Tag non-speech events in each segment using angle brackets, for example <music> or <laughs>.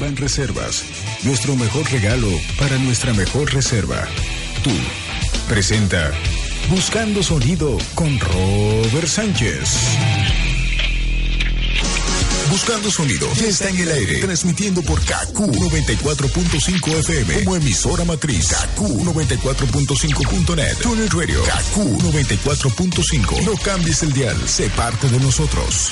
Ban Reservas, nuestro mejor regalo para nuestra mejor reserva. Tú. Presenta Buscando Sonido con Robert Sánchez. Buscando Sonido ya está en el aire, transmitiendo por KQ 94.5 FM como emisora matriz KQ 94.5.net, Tuner Radio KQ 94.5. No cambies el dial, sé parte de nosotros.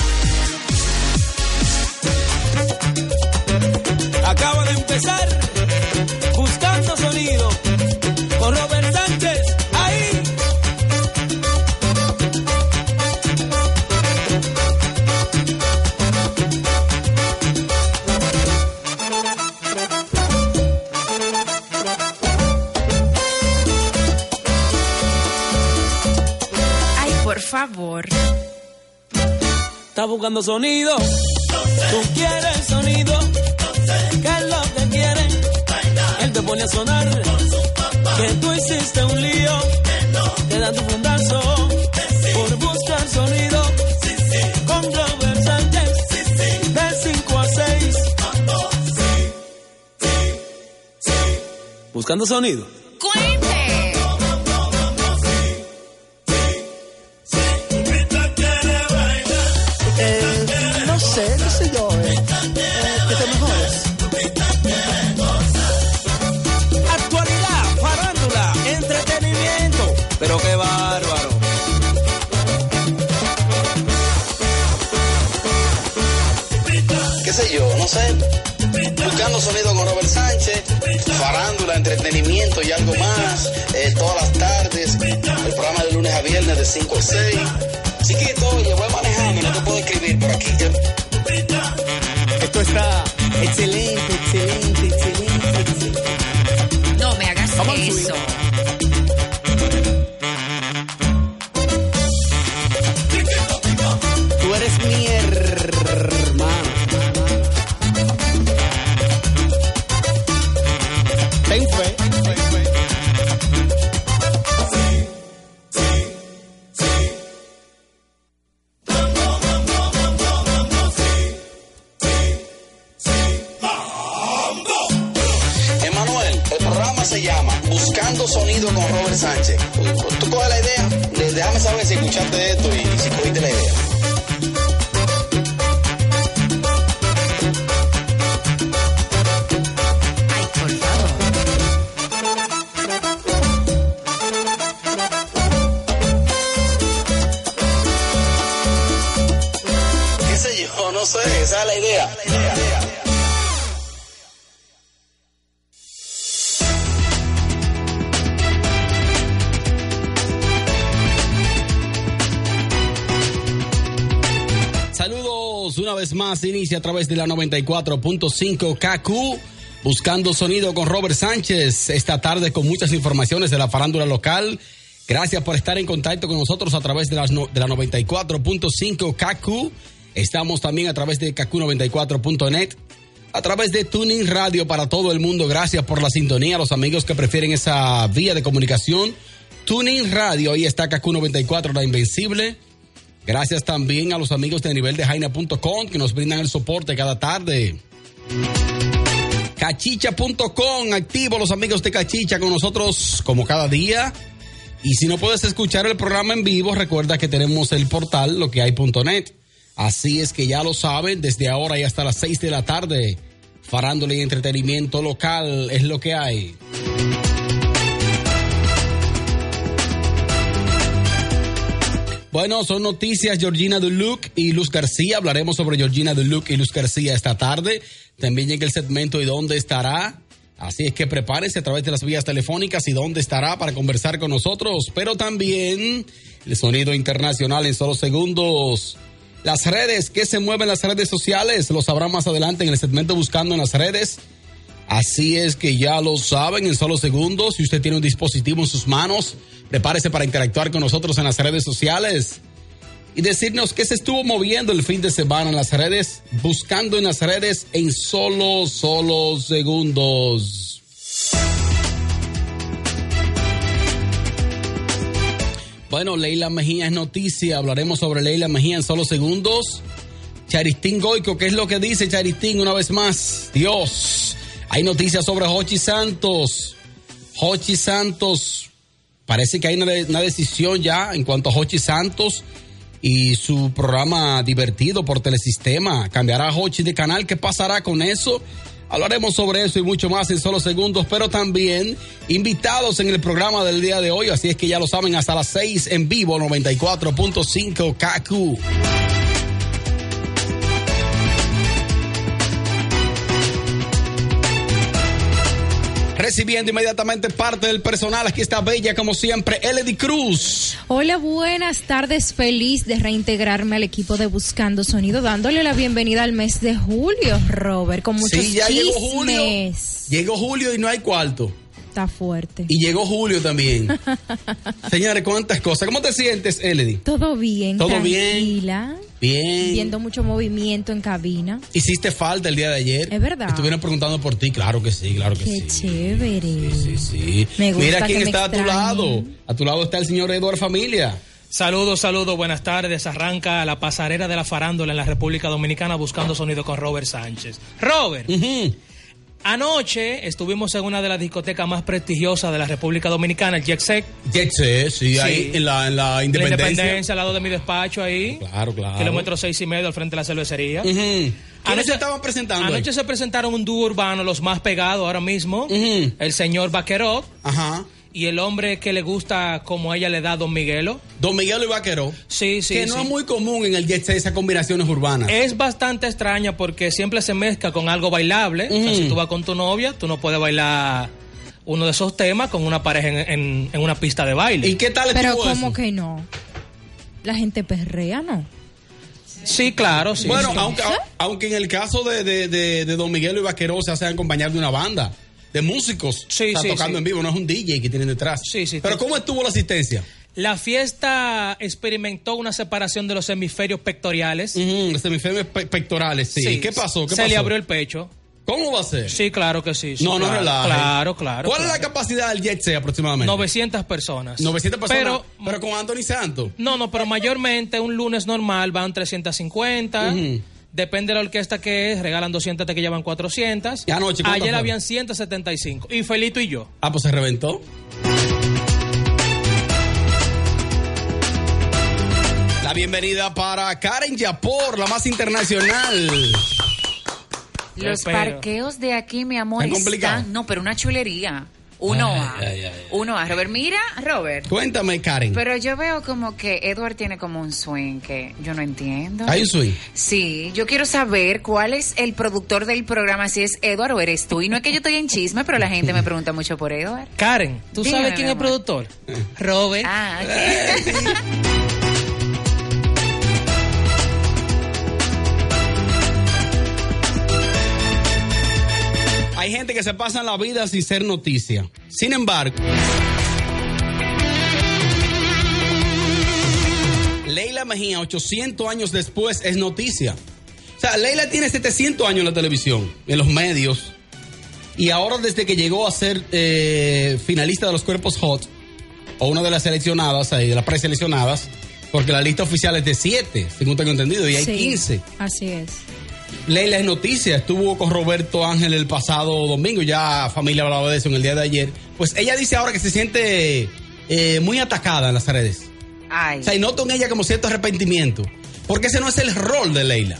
Buscando sonido. Tú quieres sonido. ¿Qué es lo que quieres? Él te pone a sonar. Que tú hiciste un lío. Te da tu fundazo. Por buscar sonido. Con Robert Sánchez. De 5 a 6. Buscando sonido. Entretenimiento y algo más, eh, todas las tardes, el programa de lunes a viernes de 5 a 6. Través de la 94.5 KQ, buscando sonido con Robert Sánchez, esta tarde con muchas informaciones de la farándula local. Gracias por estar en contacto con nosotros a través de, las no- de la 94.5 KQ. Estamos también a través de KQ94.net, a través de Tuning Radio para todo el mundo. Gracias por la sintonía, los amigos que prefieren esa vía de comunicación. Tuning Radio, ahí está KQ94, la invencible. Gracias también a los amigos de nivel de Jaina.com que nos brindan el soporte cada tarde. Cachicha.com, activo los amigos de Cachicha con nosotros como cada día. Y si no puedes escuchar el programa en vivo, recuerda que tenemos el portal lo que hay.net. Así es que ya lo saben, desde ahora y hasta las 6 de la tarde, farándole y entretenimiento local es lo que hay. Bueno, son noticias Georgina Duluc y Luz García. Hablaremos sobre Georgina Duluc y Luz García esta tarde. También llega el segmento y dónde estará. Así es que prepárese a través de las vías telefónicas y dónde estará para conversar con nosotros. Pero también el sonido internacional en solo segundos. Las redes, ¿qué se mueven las redes sociales? Lo sabrá más adelante en el segmento Buscando en las redes. Así es que ya lo saben en solo segundos. Si usted tiene un dispositivo en sus manos, prepárese para interactuar con nosotros en las redes sociales y decirnos qué se estuvo moviendo el fin de semana en las redes, buscando en las redes en solo, solo segundos. Bueno, Leila Mejía es noticia. Hablaremos sobre Leila Mejía en solo segundos. Charistín Goico, ¿qué es lo que dice Charistín una vez más? Dios, hay noticias sobre Hochi Santos. Hochi Santos, parece que hay una, decisión ya en cuanto a Hochi Santos y su programa divertido por telesistema. ¿Cambiará Hochi de canal? ¿Qué pasará con eso? Hablaremos sobre eso y mucho más en solo segundos, pero también invitados en el programa del día de hoy, así es que ya lo saben, hasta las 6 en vivo, 94.5 KQ. Recibiendo inmediatamente parte del personal, aquí está Bella como siempre, Eledy Cruz. Hola, buenas tardes. Feliz de reintegrarme al equipo de Buscando Sonido, dándole la bienvenida al mes de julio, Robert, con muchos Sí, ya llegó julio. chismes. Llegó julio y no hay cuarto. Está fuerte. Y llegó julio también. <laughs> Señores, cuántas cosas. ¿Cómo te sientes, Eledy? Todo bien, ¿Todo tranquila. Bien. Viendo mucho movimiento en cabina. Hiciste falta el día de ayer. Es verdad. Estuvieron preguntando por ti. Claro que sí, claro que Qué sí. chévere. Sí, sí. Me gusta Mira quién que está a tu lado. A tu lado está el señor Eduardo Familia. Saludos, saludos, buenas tardes. Arranca la pasarela de la farándula en la República Dominicana buscando sonido con Robert Sánchez. Robert, Ujú. Anoche estuvimos en una de las discotecas más prestigiosas de la República Dominicana, el Jet Set, Jet Set, sí, Sí. ahí en la, en la la independencia. Independencia, al lado de mi despacho ahí. Claro, claro. Kilómetro seis y medio al frente de la cervecería. Ujú. ¿Quiénes Anoche- se estaban presentando? ahí? Anoche se presentaron un dúo urbano, los más pegados ahora mismo. El señor Vaqueró Ajá. Y el hombre que le gusta como ella le da Don Miguelo. Don Miguel y Vaquero. Sí, sí, que no sí. es muy común en el Jet Set esas combinaciones urbanas. Es bastante extraña porque siempre se mezcla con algo bailable. O sea, si tú vas con tu novia, tú no puedes bailar uno de esos temas con una pareja en, en- en una pista de baile. ¿Y qué tal Pero eso? que no. La gente perrea, ¿no? Sí, claro, sí. bueno, sí. aunque, aunque en el caso de, de, de, de Don Miguel y Vaquero se hacen acompañar de una banda de músicos. Sí, tocando sí. en vivo, no es un DJ que tienen detrás. Sí, sí, Pero. ¿cómo estuvo la asistencia? La fiesta experimentó una separación de los hemisferios pectoriales. Ujú, los hemisferios pe- pectorales, sí. ¿Qué pasó? ¿Qué se pasó? le abrió el pecho. ¿Cómo va a ser? Sí, claro que sí. sí, no, no relaje. Claro, claro. ¿Cuál es la capacidad del Jet Set aproximadamente? 900 personas. 900 personas. Pero, Pero, con Anthony Santos. no, no, pero mayormente un lunes normal van 350. Ujú. Depende de la orquesta que es, regalan 200 hasta que llevan 400. ¿Y anoche cuántas Ayer habían 175. Y Felito y yo. Ah, pues se reventó. La bienvenida para Karen Yapor, la más internacional. Los parqueos de aquí, mi amor, están. No, pero una chulería. Uno Ay, a. ay, ay, ay. Uno a. Robert, mira, Robert. Cuéntame, Karen. Pero yo veo como que Edward tiene como un swing que yo no entiendo. ¿Hay un swing? Sí, yo quiero saber cuál es el productor del programa, si es Edward o eres tú. Y no es que yo estoy en chisme, pero la gente me pregunta mucho por Edward. Karen, ¿tú Dígame, sabes quién es el productor? Robert. Ah, ok. <laughs> Hay gente que se pasa la vida sin ser noticia. Sin embargo, Leila Mejía, 800 años después, es noticia. O sea, Leila tiene 700 años en la televisión, en los medios. Y ahora desde que llegó a ser eh, finalista de los cuerpos hot, o una de las seleccionadas ahí, de las preseleccionadas, porque la lista oficial es de 7, según tengo entendido, y hay Sí, 15. Así es. Leila es noticia, estuvo con Roberto Ángel el pasado domingo, ya familia hablaba de eso en el día de ayer. Pues ella dice ahora que se siente eh, muy atacada en las redes. Ay. O sea, y noto en ella como cierto arrepentimiento. Porque ese no es el rol de Leila.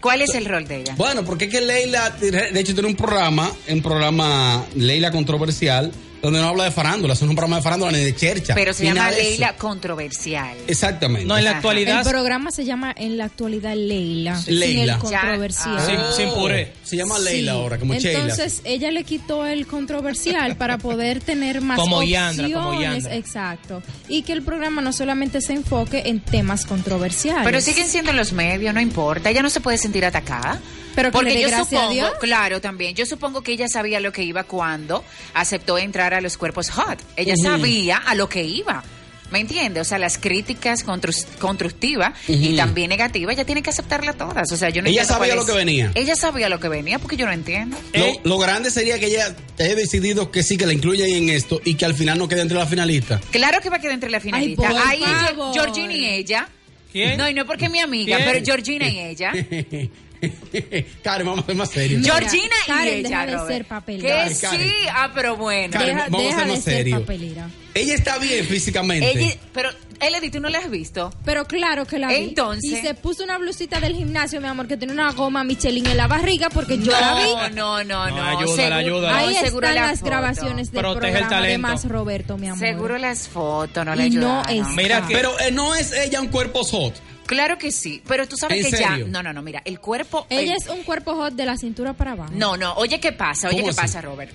¿Cuál es el rol de ella? Bueno, porque es que Leila, de hecho, tiene un programa, un programa Leila Controversial, donde no habla de farándula, es un programa de farándula ni de chercha. Pero se llama eso. Leila Controversial. Exactamente. No, en la Ajá. actualidad. El programa se llama en la actualidad Leila. Sin Leila. el controversial. Sin, sin puré. Se llama Leila Sí. ahora, como Sheila. Entonces ella le quitó el controversial para poder tener más Como opciones. Yandra, como Yandra. Exacto. Y que el programa no solamente se enfoque en temas controversiales. Pero siguen siendo en los medios, no importa. Ella no se puede sentir atacada. Pero porque yo a supongo, Dios. claro, también. Yo supongo que ella sabía lo que iba cuando aceptó entrar a los cuerpos hot. Ella sabía a lo que iba. ¿Me entiende? O sea, las críticas constru- constructivas y también negativas, ella tiene que aceptarlas todas. O sea, yo no Ella sabía lo que venía. Ella sabía lo que venía porque yo no entiendo. Lo, Eh. lo grande sería que ella haya decidido que sí, que la incluyan en esto y que al final no quede entre las finalistas. Claro que va a quedar entre la finalista. por Ahí favor. Georgine y ella ¿Quién? No, y no es porque es mi amiga, ¿Quién? pero Georgina y ella. <laughs> <laughs> Karen, vamos a ser más serios. Mira, Georgina y Karen, ella, deja de ser papelera. Que Karen. sí, ah, pero bueno. Karen, Deja, vamos a ser de más ser serios. papelera. Ella está bien físicamente. Ella- pero, Elodie, ¿tú no la has visto? Pero claro que la vi. Entonces- Y se puso una blusita del gimnasio, mi amor, que tiene una goma Michelin en la barriga porque yo la vi. No, no, no, No, ayúdala, seguro- ayúdala. no, Ahí seguro están la las foto. grabaciones del Protege el programa de talento. Más Roberto, mi amor. Seguro las fotos, no la Y no es- Mira que Pero eh, no es ella un cuerpo hot. Claro que sí, pero tú sabes ¿En que serio? ya... No, no, no, mira, el cuerpo... Ella el- es un cuerpo hot de la cintura para abajo. No, no, oye, ¿qué pasa? Oye, ¿Cómo ¿qué así? pasa, Robert?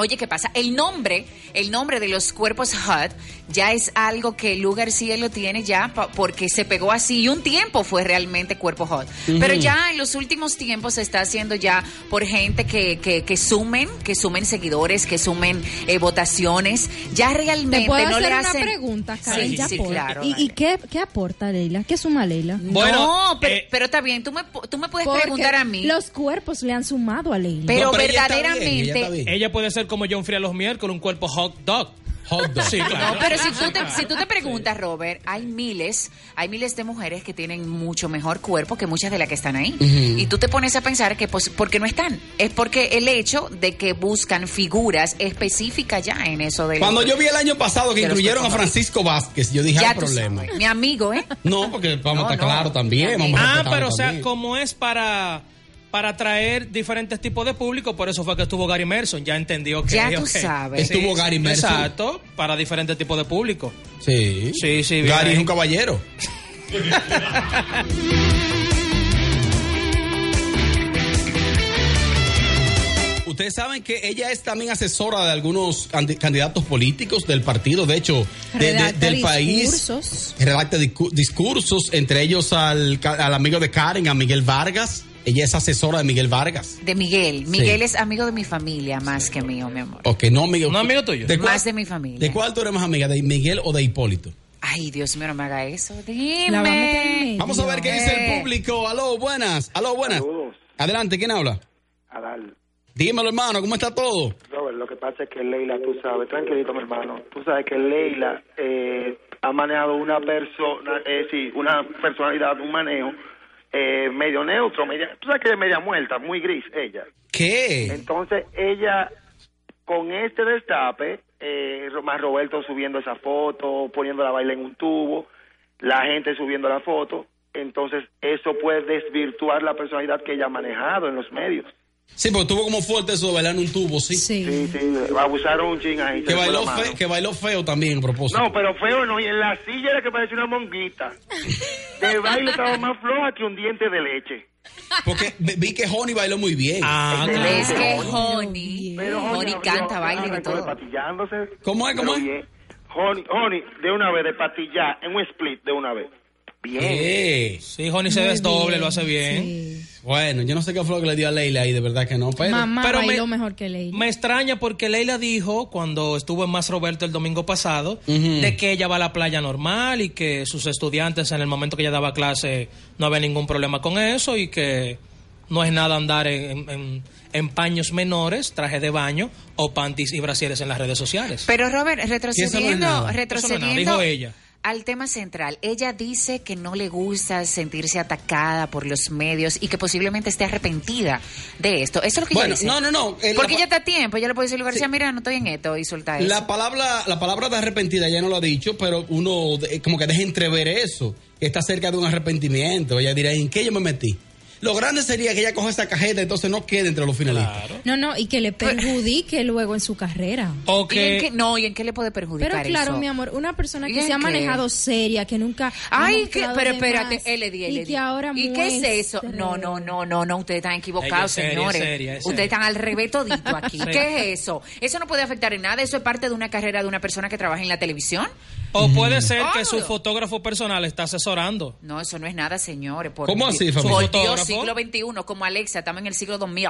Oye, ¿qué pasa? El nombre, el nombre de los cuerpos hot ya es algo que Lu García lo tiene ya porque se pegó así y un tiempo fue realmente cuerpo hot. Pero ya en los últimos tiempos se está haciendo ya por gente que, que, que sumen, que sumen seguidores, que sumen eh, votaciones. Ya realmente ¿Te puedo no hacer le una hacen... pregunta, Karen? Sí, ¿Qué sí, claro. ¿Y, qué, qué aporta Leila? ¿Qué suma Leila? Bueno, no, pero, eh, pero está bien, tú me, tú me puedes preguntar a mí. Los cuerpos le han sumado a Leila. Pero No, ella está bien, verdaderamente- ella está bien. ella puede ser como John Fría los miércoles, un cuerpo hot dog. Hot dog. Sí, claro. No, pero si tú te, si tú te preguntas, Robert, hay miles, hay miles de mujeres que tienen mucho mejor cuerpo que muchas de las que están ahí. Y tú te pones a pensar que, pues, ¿por qué no están? Es porque el hecho de que buscan figuras específicas ya en eso de Cuando yo vi el año pasado que incluyeron a. Francisco Vázquez, yo dije, ya hay problema. sabes, mi amigo, ¿eh? No, porque vamos No, a estar no. claro también. A Ah, pero o sea, también. como es para para atraer diferentes tipos de público, por eso fue que estuvo Gary Merson, ya entendió que Ya tú ok. sabes. Estuvo Gary Merson. Exacto, para diferentes tipos de público. Sí. Sí, sí, bien Gary ahí. es un caballero. <laughs> Ustedes saben que ella es también asesora de algunos candi- candidatos políticos del partido, de hecho, de- de- Redacta del país. discursos. Redacta discu- discursos, entre ellos al, al amigo de Karen, a Miguel Vargas. Ella es asesora de Miguel Vargas. De Miguel. Miguel es amigo de mi familia más que mío, mi amor. Ok, no, Miguel. ¿No amigo tuyo? ¿De cuál, Más de mi familia. ¿De cuál tú eres más amiga? ¿De Miguel o de Hipólito? Ay, Dios mío, no me haga eso. Dime. Vamos a ver qué dice el público. Aló, buenas. Aló, buenas. Saludos. Adelante, ¿quién habla? Adal. Dímelo, hermano, ¿cómo está todo? Robert, lo que pasa es que Leila, tú sabes, tranquilito, mi hermano, tú sabes que Leila eh, ha manejado una persona, eh, sí, una personalidad, un manejo eh, medio neutro, media, tú sabes que es media muerta, muy gris ella. ¿Qué? Entonces ella, con este destape, eh, más Roberto subiendo esa foto, poniendo la baila en un tubo, la gente subiendo la foto, entonces eso puede desvirtuar la personalidad que ella ha manejado en los medios. Sí, porque tuvo como fuerte eso de bailar en un tubo, sí. Sí. Sí, sí, abusaron un ching ahí. Que, bailó fe- que bailó feo también, a propósito. No, pero feo no, y en la silla era que parecía una monguita. <laughs> De baile estaba más floja que un diente de leche. Porque vi que Honey bailó muy bien. Ah. Es que Honey. Honey, Pero Honey no, canta, yo- baila y todo. Patillándose. ¿Cómo es, cómo es? bien. Honey, Honey, de una vez, de patillar, en un split, de una vez. Bien. ¿Qué? Sí, Honey se desdoble, lo hace bien. sí. Bueno, yo no sé qué fue lo que le dio a Leila ahí, de verdad que no, pero... Mamá pero me- bailó mejor que Leila. Me extraña porque Leila dijo cuando estuvo en Más Roberto el domingo pasado de que ella va a la playa normal y que sus estudiantes en el momento que ella daba clase no había ningún problema con eso y que no es nada andar en, en- en paños menores, traje de baño o panties y brasieres en las redes sociales. Pero Robert, eso no es retrocediendo, no es retrocediendo nada, dijo ella. Al tema central, ella dice que no le gusta sentirse atacada por los medios y que posiblemente esté arrepentida de esto. Eso es lo que Bueno, ella dice. no, no, no, eh, Porque ella está a tiempo, ella le puede decir a García, mira, no estoy en esto y suelta eso. La palabra, la palabra de arrepentida ya no lo ha dicho, pero uno de- como que deja entrever eso, está cerca de un arrepentimiento. Ella dirá, ¿en qué yo me metí? Lo grande sería que ella coja esa cajeta, entonces no quede entre los finalistas. Claro. No, no, y que le perjudique luego en su carrera. O ¿Y en que qué- no, ¿y en qué le puede perjudicar Pero claro, eso? mi amor, una persona ¿Y que se ha qué? manejado seria, que nunca. ha Ay, que, pero de espérate, más, LD, Y LD. que ahora ¿Y qué es eso? No, no, no, no, no, ustedes están equivocados, señores. es seria, es ustedes están al revés todito aquí. <laughs> ¿Qué es eso? Eso no puede afectar en nada, eso es parte de una carrera de una persona que trabaja en la televisión. O puede ser que su fotógrafo personal está asesorando. No, eso no es nada, señores. Por ¿Cómo así, familia? Por Dios, ¿Fotógrafo? siglo XXI, como Alexa, estamos en el siglo 2000.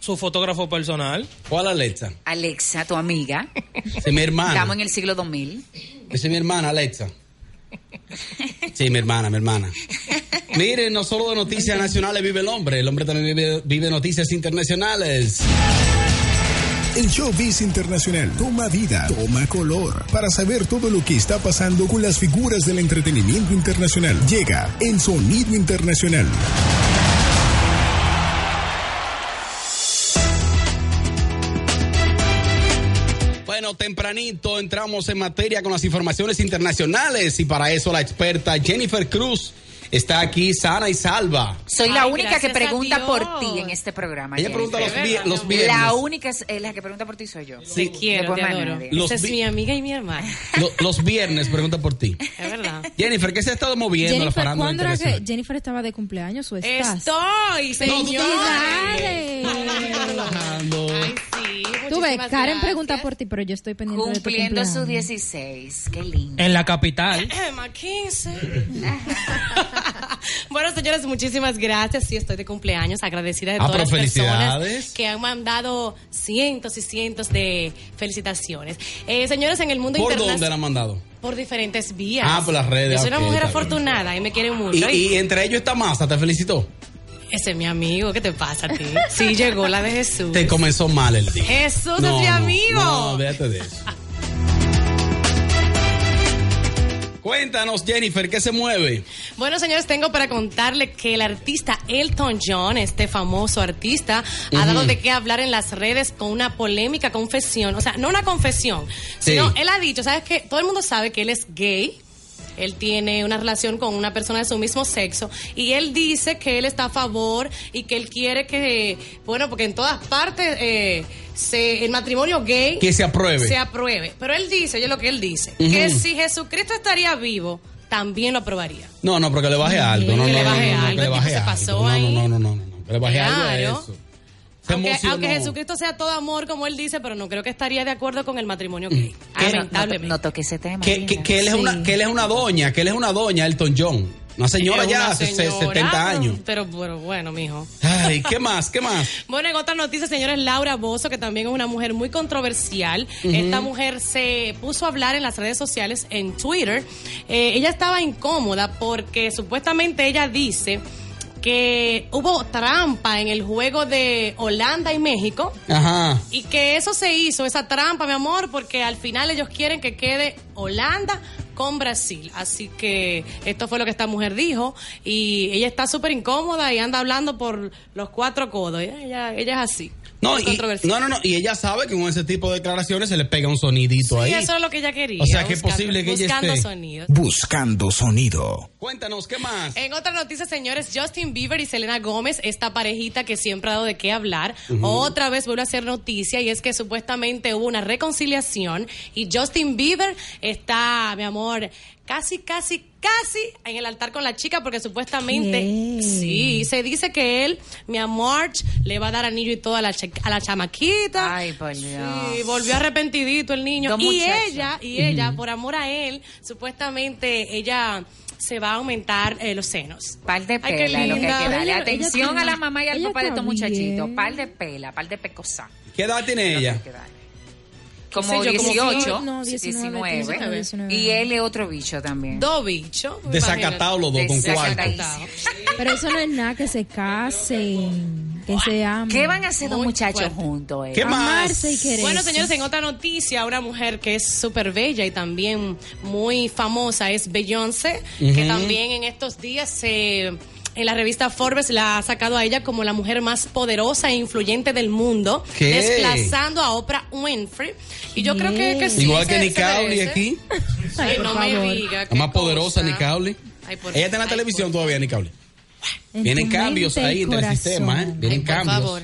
Su fotógrafo personal. ¿Cuál Alexa? Alexa, tu amiga, es mi hermana. estamos en el siglo 2000. Esa es mi hermana, Alexa. Sí, mi hermana, mi hermana. Miren, no solo de noticias nacionales vive el hombre, el hombre también vive, vive noticias internacionales. El showbiz internacional toma vida, toma color. Para saber todo lo que está pasando con las figuras del entretenimiento internacional, llega en Sonido Internacional. Bueno, tempranito entramos en materia con las informaciones internacionales y para eso la experta Jennifer Cruz está aquí sana y salva. Soy la Ay, única que pregunta por ti en este programa. Ella Jennifer. pregunta los, vi- viernes. La única es, eh, la que pregunta por ti soy yo. Sí. Te quiero, Después te más adoro. nadie. Los Esa es vi- mi amiga y mi hermana. Lo- los viernes pregunta por ti. Es verdad. Jennifer, ¿qué se ha estado moviendo la Jennifer, farándula ¿cuándo era que internacional? Jennifer estaba de cumpleaños o estás? Estoy, señor. Relajando. Ay. Tú ves, Karen gracias. pregunta por ti, pero yo estoy pendiente de tu Cumpliendo su cumpleaños. 16. Qué lindo. En la capital. <clears throat> Emma 15. <laughs> bueno, señores, muchísimas gracias. Sí, estoy de cumpleaños. Agradecida de Ah, todas las personas que han mandado cientos y cientos de felicitaciones. Eh, señores, en el mundo ¿Por dónde la internacional. han mandado? Por diferentes vías. Ah, por las redes, Yo soy una mujer bien. afortunada y me quieren Y, mucho. y entre ellos está Masa, te felicitó. Ese es mi amigo. ¿Qué te pasa a ti? Sí, llegó la de Jesús. Te comenzó mal el día. Jesús No, es mi amigo. No, déjate de eso. Cuéntanos, Jennifer, ¿qué se mueve? Bueno, señores, tengo para contarle que el artista Elton John, este famoso artista, ha dado de qué hablar en las redes con una polémica confesión. O sea, no una confesión, sino Sí. él ha dicho, ¿sabes qué? Todo el mundo sabe que él es gay. Él tiene una relación con una persona de su mismo sexo y él dice que él está a favor y que él quiere que, bueno, porque en todas partes eh, se, el matrimonio gay Que se apruebe. se apruebe. Pero él dice, oye lo que él dice, que si Jesucristo estaría vivo, también lo aprobaría. No, no, pero que le baje alto. No, no, no, no, no, algo, algo. No, no, no, no, no, no, le baje algo a Claro. eso. Se Aunque, emocionó. Aunque Jesucristo sea todo amor, como él dice, pero no creo que estaría de acuerdo con el matrimonio gay. No, no, Lamentablemente. no toque ese tema. que, que, Gina. que él es Sí. una, que él es una doña, que él es una doña, Elton John. Una señora ya, señora, 70 años. Pero, pero bueno, mijo. Ay, ¿qué más? ¿Qué más? <laughs> Bueno, en otra noticia, señores, Laura Bozo, que también es una mujer muy controversial. Esta mujer se puso a hablar en las redes sociales, en Twitter. Eh, ella estaba incómoda porque supuestamente ella dice que hubo trampa en el juego de Holanda y México. Ajá. Y que eso se hizo, esa trampa, mi amor, porque al final ellos quieren que quede Holanda con Brasil. Así que esto fue lo que esta mujer dijo. Y ella está súper incómoda y anda hablando por los cuatro codos. Ella, ella es así. No, y, no, no, no. Y ella sabe que con ese tipo de declaraciones se le pega un sonidito Sí, ahí. eso es lo que ella quería. O sea, que es buscando- posible que ella Buscando esté- sonidos. Buscando sonido. Cuéntanos, ¿qué más? En otra noticia, señores, Justin Bieber y Selena Gómez, esta parejita que siempre ha dado de qué hablar, otra vez vuelve a hacer noticia y es que supuestamente hubo una reconciliación y Justin Bieber está, mi amor, casi, casi, casi en el altar con la chica porque supuestamente, ¿Qué? sí, se dice que él, mi amor, le va a dar anillo y todo a la, cha- a la chamaquita. Ay, por Dios. Sí, volvió arrepentidito el niño. Y ella, y ella, por amor a él, supuestamente ella se va a aumentar eh, los senos. Par de Ay, qué pela, lo que hay que darle Ella- atención ella a la mamá y al papá de estos muchachitos. Par de pela, par de pecosa. ¿Qué edad tiene ella? Como 18, no, 19, 19, 19. Y él es otro bicho también. Dos bichos. Desacatados los dos, con cuarto. Pero eso no es nada que se casen, que se amen. ¿Qué van a hacer dos Muy muchachos fuerte. juntos? eh? ¿Qué más? Y. Bueno, señores, en otra noticia, una mujer que es súper bella y también muy famosa es Beyoncé, que también en estos días se... En la revista Forbes la ha sacado a ella como la mujer más poderosa e influyente del mundo, ¿Qué? desplazando a Oprah Winfrey. Y yo creo que, que sí. Igual que Nicole aquí. Ay, no me diga. La más poderosa, cosa. Nicole. Ay, por- Ella está en la ay, televisión por- todavía, Nicole. En Vienen cambios ahí en el sistema, ¿eh? Vienen Ay, por cambios. favor.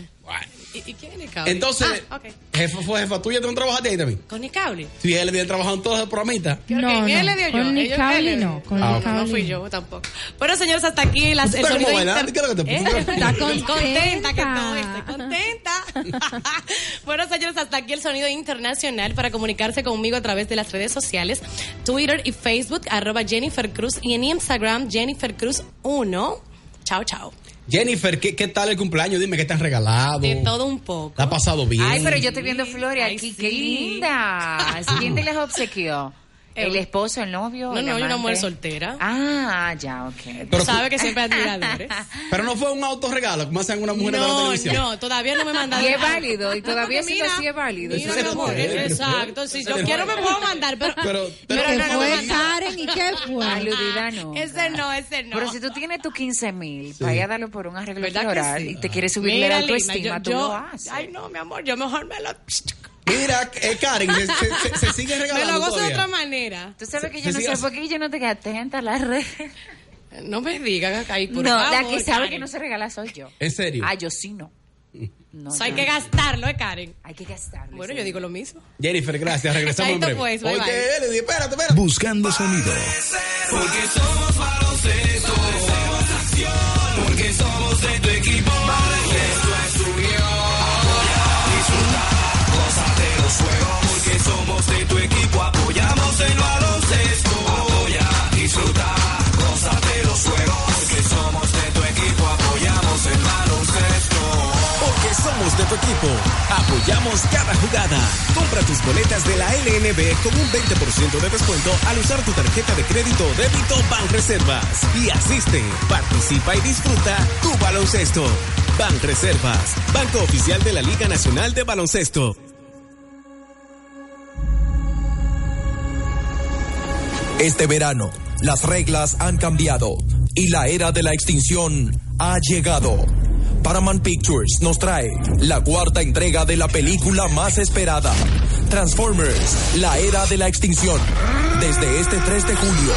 ¿Y, y quién es Nicole? Entonces, Ah, jefa, fue jefa tuya, ¿tú no trabajaste ahí también? ¿Con Nicole? Sí, él viene trabajando en todos los programitas. No, que él no, le dio yo. con no, con Ah, no, no fui yo tampoco. Bueno, señores, hasta aquí las, el sonido inter- ¿qué es lo que te ¿Eh? Está contenta. contenta que estoy, estoy contenta. <laughs> bueno, señores, hasta aquí el sonido internacional para comunicarse conmigo a través de las redes sociales, Twitter y Facebook, arroba Jennifer Cruz y en Instagram, Jennifer Cruz 1. Chao, chao. Jennifer, ¿qué, ¿qué tal el cumpleaños? Dime, ¿qué te han regalado? De todo un poco. ¿La ha pasado bien? Ay, pero yo estoy viendo flores Ay, aquí. sí. Qué lindas. <laughs> ¿Quién te las obsequió? ¿El Eh, esposo, el novio? No, el no, yo una mujer soltera. Ah, ya, ok. Tú sabes que siempre hay admiradores. <laughs> Pero no fue un autorregalo, como hacen una mujer de la No, televisión. no, todavía no me <laughs> mandaron. Y es válido, y todavía siendo así es válido. Mira, mi se amor, exacto. Si yo quiero me puedo mandar, pero. Pero, pero ¿Qué no, no, fue, no, no. Karen? ¿Y qué fue? <laughs> Aludida no. Ese no, ese no. Pero si tú tienes tus 15 mil para ir a darlo por un arreglo ¿Verdad que floral sí? y te quieres subirle la autoestima, tú lo haces. Ay, no, mi amor, yo mejor me lo. Mira, eh, Karen, se, se- se- se sigue Me regalando lo gozo de otra manera. Tú sabes que Se- yo no sé por qué yo no te atenta a las redes. No me digas, ahí, por no, favor. la que sabe Karen. que no se regala soy yo. ¿En serio? Ah, yo sí no. No, Eso hay que no. gastarlo, ¿eh, Karen? Hay que gastarlo. Bueno, sí. yo digo lo mismo. Jennifer, gracias. Regresamos en breve. pues, bye, Oye, bye. Espérate, espérate. Buscando sonido. Porque somos baloncesto. Porque somos de tu equipo. Equipo. Apoyamos el baloncesto. Apoya, disfruta, gózate los juegos. Porque somos de tu equipo. Apoyamos el baloncesto. Porque somos de tu equipo. Apoyamos cada jugada. Compra tus boletas de la LNB con un 20% de descuento al usar tu tarjeta de crédito o débito Banreservas. Y asiste, participa y disfruta tu baloncesto. Banreservas, Banco Oficial de la Liga Nacional de Baloncesto. Este verano, las reglas han cambiado y la era de la extinción ha llegado. Paramount Pictures nos trae la cuarta entrega de la película más esperada, Transformers, la era de la extinción. Desde este 3 de julio,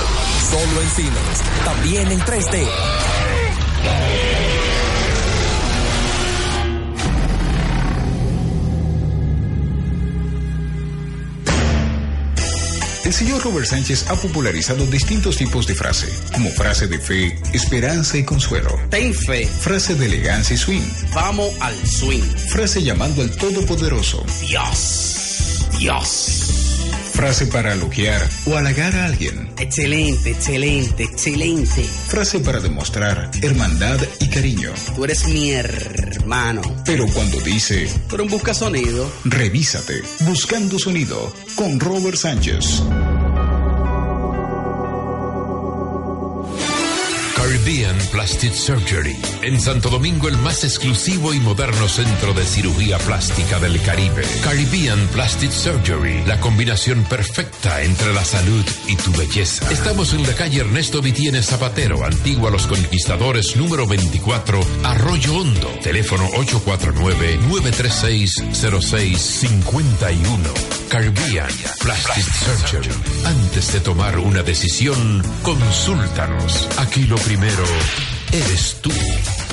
solo en cines, también en 3D. El señor Robert Sánchez ha popularizado distintos tipos de frase, como frase de fe, esperanza y consuelo. Ten fe. Frase de elegancia y swing. Vamos al swing. Frase llamando al Todopoderoso. Dios. Dios. Frase para elogiar o halagar a alguien. Excelente, excelente, excelente. Frase para demostrar hermandad y cariño. Tú eres mi hermano. Pero cuando dice, Pero busca sonido. revísate, buscando sonido, con Robert Sánchez. Caribbean Plastic Surgery. En Santo Domingo, el más exclusivo y moderno centro de cirugía plástica del Caribe. Caribbean Plastic Surgery. La combinación perfecta entre la salud y tu belleza. Estamos en la calle Ernesto Vitiene Zapatero, Antigua Los Conquistadores, número 24, Arroyo Hondo. Teléfono 849-936-0651. Caribbean Plastic Surgery. Antes de tomar una decisión, consúltanos. Aquí lo primero eres tú.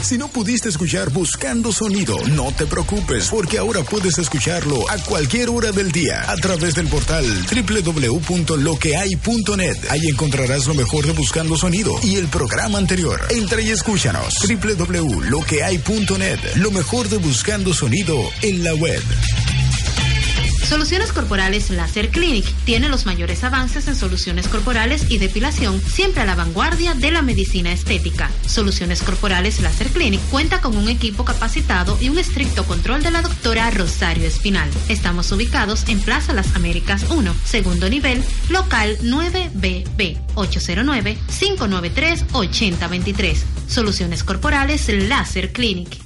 Si no pudiste escuchar Buscando Sonido, no te preocupes, porque ahora puedes escucharlo a cualquier hora del día a través del portal www.loquehay.net. Ahí encontrarás lo mejor de Buscando Sonido y el programa anterior. Entra y escúchanos. www.loquehay.net. Lo mejor de Buscando Sonido en la web. Soluciones Corporales Láser Clinic tiene los mayores avances en soluciones corporales y depilación, siempre a la vanguardia de la medicina estética. Soluciones Corporales Láser Clinic cuenta con un equipo capacitado y un estricto control de la doctora Rosario Espinal. Estamos ubicados en Plaza Las Américas 1, segundo nivel, local 9BB, 809-593-8023. Soluciones Corporales Láser Clinic.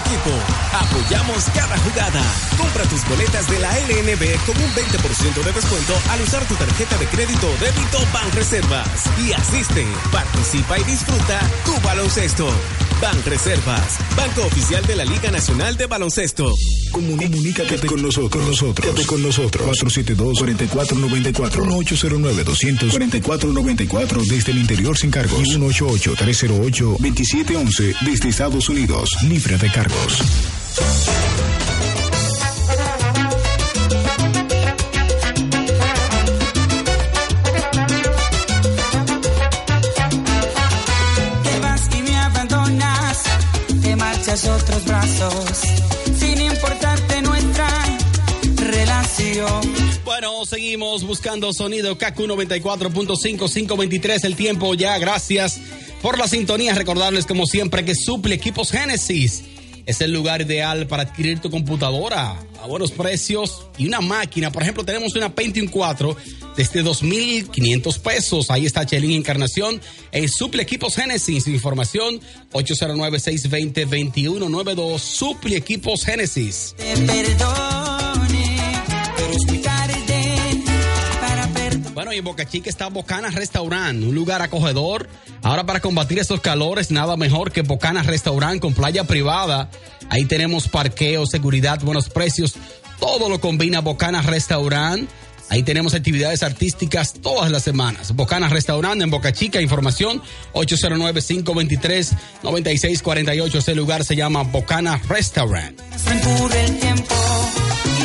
Equipo. Apoyamos cada jugada. Compra tus boletas de la LNB con un 20% de descuento al usar tu tarjeta de crédito o débito Banreservas. Y asiste, participa y disfruta tu baloncesto. Banreservas, Banco Oficial de la Liga Nacional de Baloncesto. Comunícate con nosotros. Con nosotros. con nosotros. 472-4494. 1809-244-94 desde el interior sin cargos. Y 188-308-2711 desde Estados Unidos. Libre de cargos. Seguimos, buscando sonido KQ 94.5, 523 el tiempo ya. Gracias por la sintonía. Recordarles como siempre que Suple Equipos Génesis es el lugar ideal para adquirir tu computadora a buenos precios y una máquina. Por ejemplo, tenemos una Pentium 4 desde 2.500 pesos. Ahí está Chelín Encarnación en Suple Equipos Génesis. Información 809-620-2192. Suple Equipos Génesis. Bueno, y en Boca Chica está Bocana Restaurant, un lugar acogedor. Ahora para combatir estos calores, nada mejor que Bocana Restaurant con playa privada. Ahí tenemos parqueo, seguridad, buenos precios. Todo lo combina Bocana Restaurant. Ahí tenemos actividades artísticas todas las semanas. Bocana Restaurant en Boca Chica, información 809-523-9648. Ese lugar se llama Bocana Restaurant. Y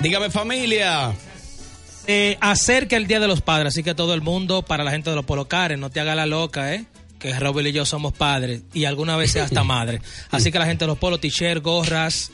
Dígame familia. Eh, acerca el Día de los Padres, así que todo el mundo, para la gente de los polocares, no te haga la loca, ¿eh? Que Robert y yo somos padres y alguna vez hasta <laughs> madre. Así que la gente de los polos, t-shirt, gorras,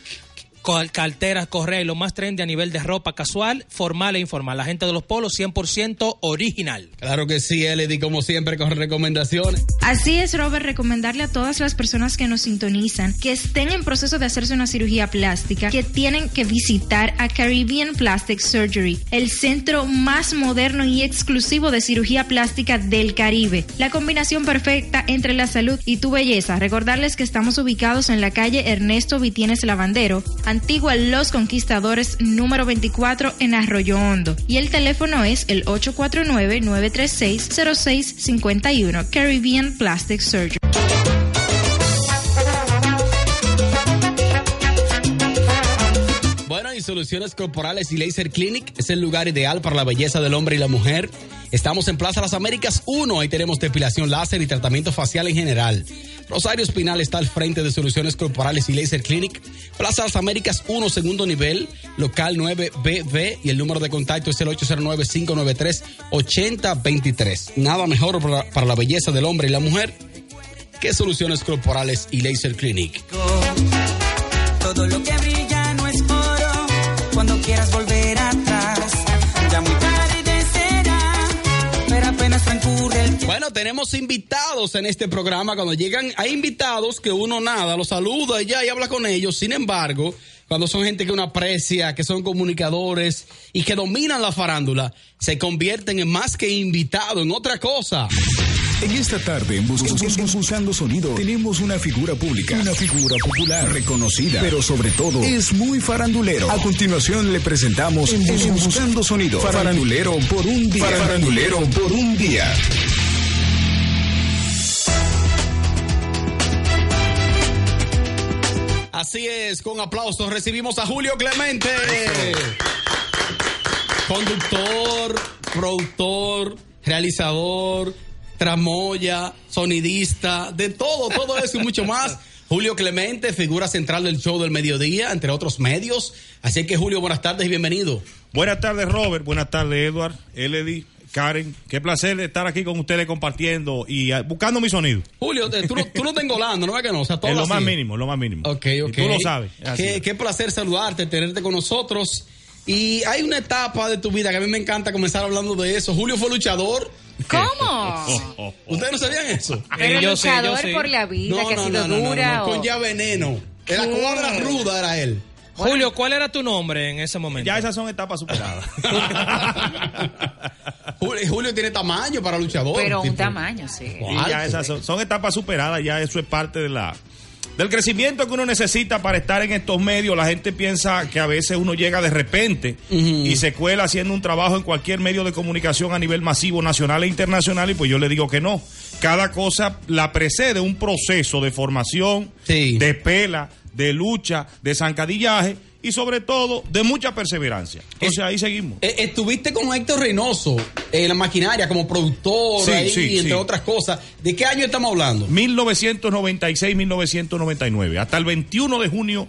carteras, correas y lo más trendy a nivel de ropa casual, formal e informal. La gente de los polos 100% original. Claro que sí, Eledy, como siempre, con recomendaciones. Así es, Robert, recomendarle a todas las personas que nos sintonizan que estén en proceso de hacerse una cirugía plástica, que tienen que visitar a Caribbean Plastic Surgery, el centro más moderno y exclusivo de cirugía plástica del Caribe. La combinación perfecta entre la salud y tu belleza. Recordarles que estamos ubicados en la calle Ernesto Vitienes Lavandero, antigua Los Conquistadores número 24 en Arroyo Hondo. Y el teléfono es el 849-936-0651 Caribbean Plastic Surgery. Bueno, y Soluciones Corporales y Laser Clinic es el lugar ideal para la belleza del hombre y la mujer. Estamos en Plaza Las Américas 1, ahí tenemos depilación láser y tratamiento facial en general. Rosario Espinal está al frente de Soluciones Corporales y Laser Clinic. Plaza Las Américas 1, segundo nivel, local 9BB y el número de contacto es el 809-593-8023. Nada mejor para, la belleza del hombre y la mujer que Soluciones Corporales y Laser Clinic. Todo lo que Bueno, tenemos invitados en este programa. Cuando llegan, hay invitados que uno nada, los saluda y ya y habla con ellos. Sin embargo, cuando son gente que uno aprecia, que son comunicadores y que dominan la farándula, se convierten en más que invitados, en otra cosa. En esta tarde, en Bus- Bus- Bus- Buscando Sonido, tenemos una figura pública, una figura popular, reconocida, pero sobre todo es muy farandulero. A continuación le presentamos en Bus- Buscando Sonido, farandulero por un día. Farandulero por un día. Así es, con aplausos recibimos a Julio Clemente. Conductor, productor, realizador, tramoya, sonidista, de todo, todo eso y mucho más. Julio Clemente, figura central del show del mediodía, entre otros medios. Así que Julio, buenas tardes y bienvenido. Buenas tardes, Robert. Buenas tardes, Edward, Eledy, Karen. Qué placer estar aquí con ustedes compartiendo y ah, buscando mi sonido. Julio, eh, tú no, tú no estás engolando, ¿no es que no? O sea, <laughs> todo Es lo así. más mínimo, lo más mínimo. Ok, Y ok. tú lo sabes. Qué, qué placer saludarte, tenerte con nosotros. Y hay una etapa de tu vida que a mí me encanta comenzar hablando de eso. Julio fue luchador. ¿Cómo? <laughs> ¿Ustedes no sabían eso? <laughs> Pero luchador por la vida, que ha sido dura. no, o- con ya veneno. Era ¿Qué? cuadra ruda, era él. Julio, ¿cuál era tu nombre en ese momento? Ya esas son etapas superadas. Julio, Julio tiene tamaño para luchador. Pero un tipo. tamaño, sí. Y ya esas son, son etapas superadas, ya eso es parte de la del crecimiento que uno necesita para estar en estos medios. La gente piensa que a veces uno llega de repente y se cuela haciendo un trabajo en cualquier medio de comunicación a nivel masivo, nacional e internacional, y pues yo le digo que no. Cada cosa la precede un proceso de formación, de pela, de lucha, de zancadillaje y sobre todo de mucha perseverancia. Entonces ahí seguimos. Eh, Estuviste con Héctor Reynoso en la maquinaria como productor Sí, ahí, sí, entre sí. otras cosas. ¿De qué año estamos hablando? 1996-1999. Hasta el 21 de junio,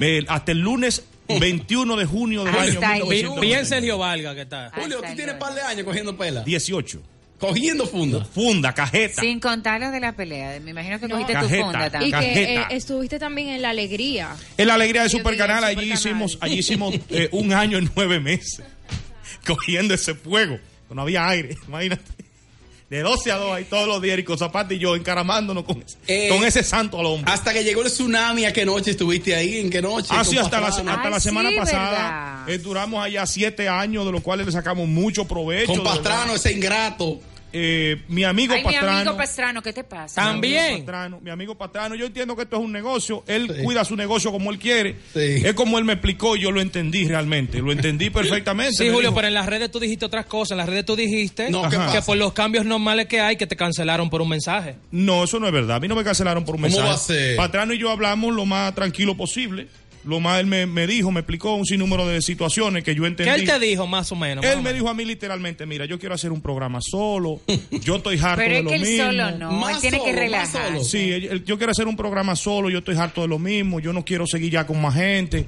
eh, hasta el lunes <laughs> 21 de junio del Ahí año está, ahí. 1999. Bien Sergio Valga, que está. Julio, tú tienes un par de años cogiendo pela. 18. Cogiendo funda. Funda, cajeta. Sin contar lo de la pelea. Me imagino que No. cogiste tu funda Y también. que Cajeta. eh, estuviste también en la alegría. En la alegría de Yo Super allí Supercanal. hicimos, allí hicimos eh, un año y nueve meses <laughs> cogiendo ese fuego. No había aire, imagínate. De 12 a 2 ahí todos los días, Erico Zapata y yo encaramándonos con ese, Eh, con ese santo al hombro. Hasta que llegó el tsunami, ¿a qué noche estuviste ahí? ¿En qué noche? Ah, sí, hasta la, semana sí, pasada. eh, duramos allá siete años, de los cuales le sacamos mucho provecho. Con. Pastrano, ese ingrato. Eh, mi amigo Ay, mi Pastrano. amigo Pastrano, ¿qué te pasa? Mi amigo También. Pastrano, mi amigo Pastrano, yo entiendo que esto es un negocio, él cuida su negocio como él quiere, Sí. es como él me explicó y yo lo entendí realmente, lo entendí perfectamente. Sí, Julio, dijo, pero en las redes tú dijiste otras cosas. En las redes tú dijiste No, ¿qué que por los cambios normales que hay, que te cancelaron por un mensaje. No, eso no es verdad, a mí no me cancelaron por un ¿Cómo mensaje. va a ser? Patrano y yo hablamos lo más tranquilo posible, lo más él me, me dijo, me explicó un sinnúmero de situaciones que yo entendí. ¿Qué él te dijo más o menos? más Él o me dijo a mí literalmente, mira, yo quiero hacer un programa solo, yo estoy harto Pero de es lo que él mismo. solo no, él Más tiene que solo, más relajar. solo. Sí, él- él- yo quiero hacer un programa solo, yo estoy harto de lo mismo, yo no quiero seguir ya con más gente.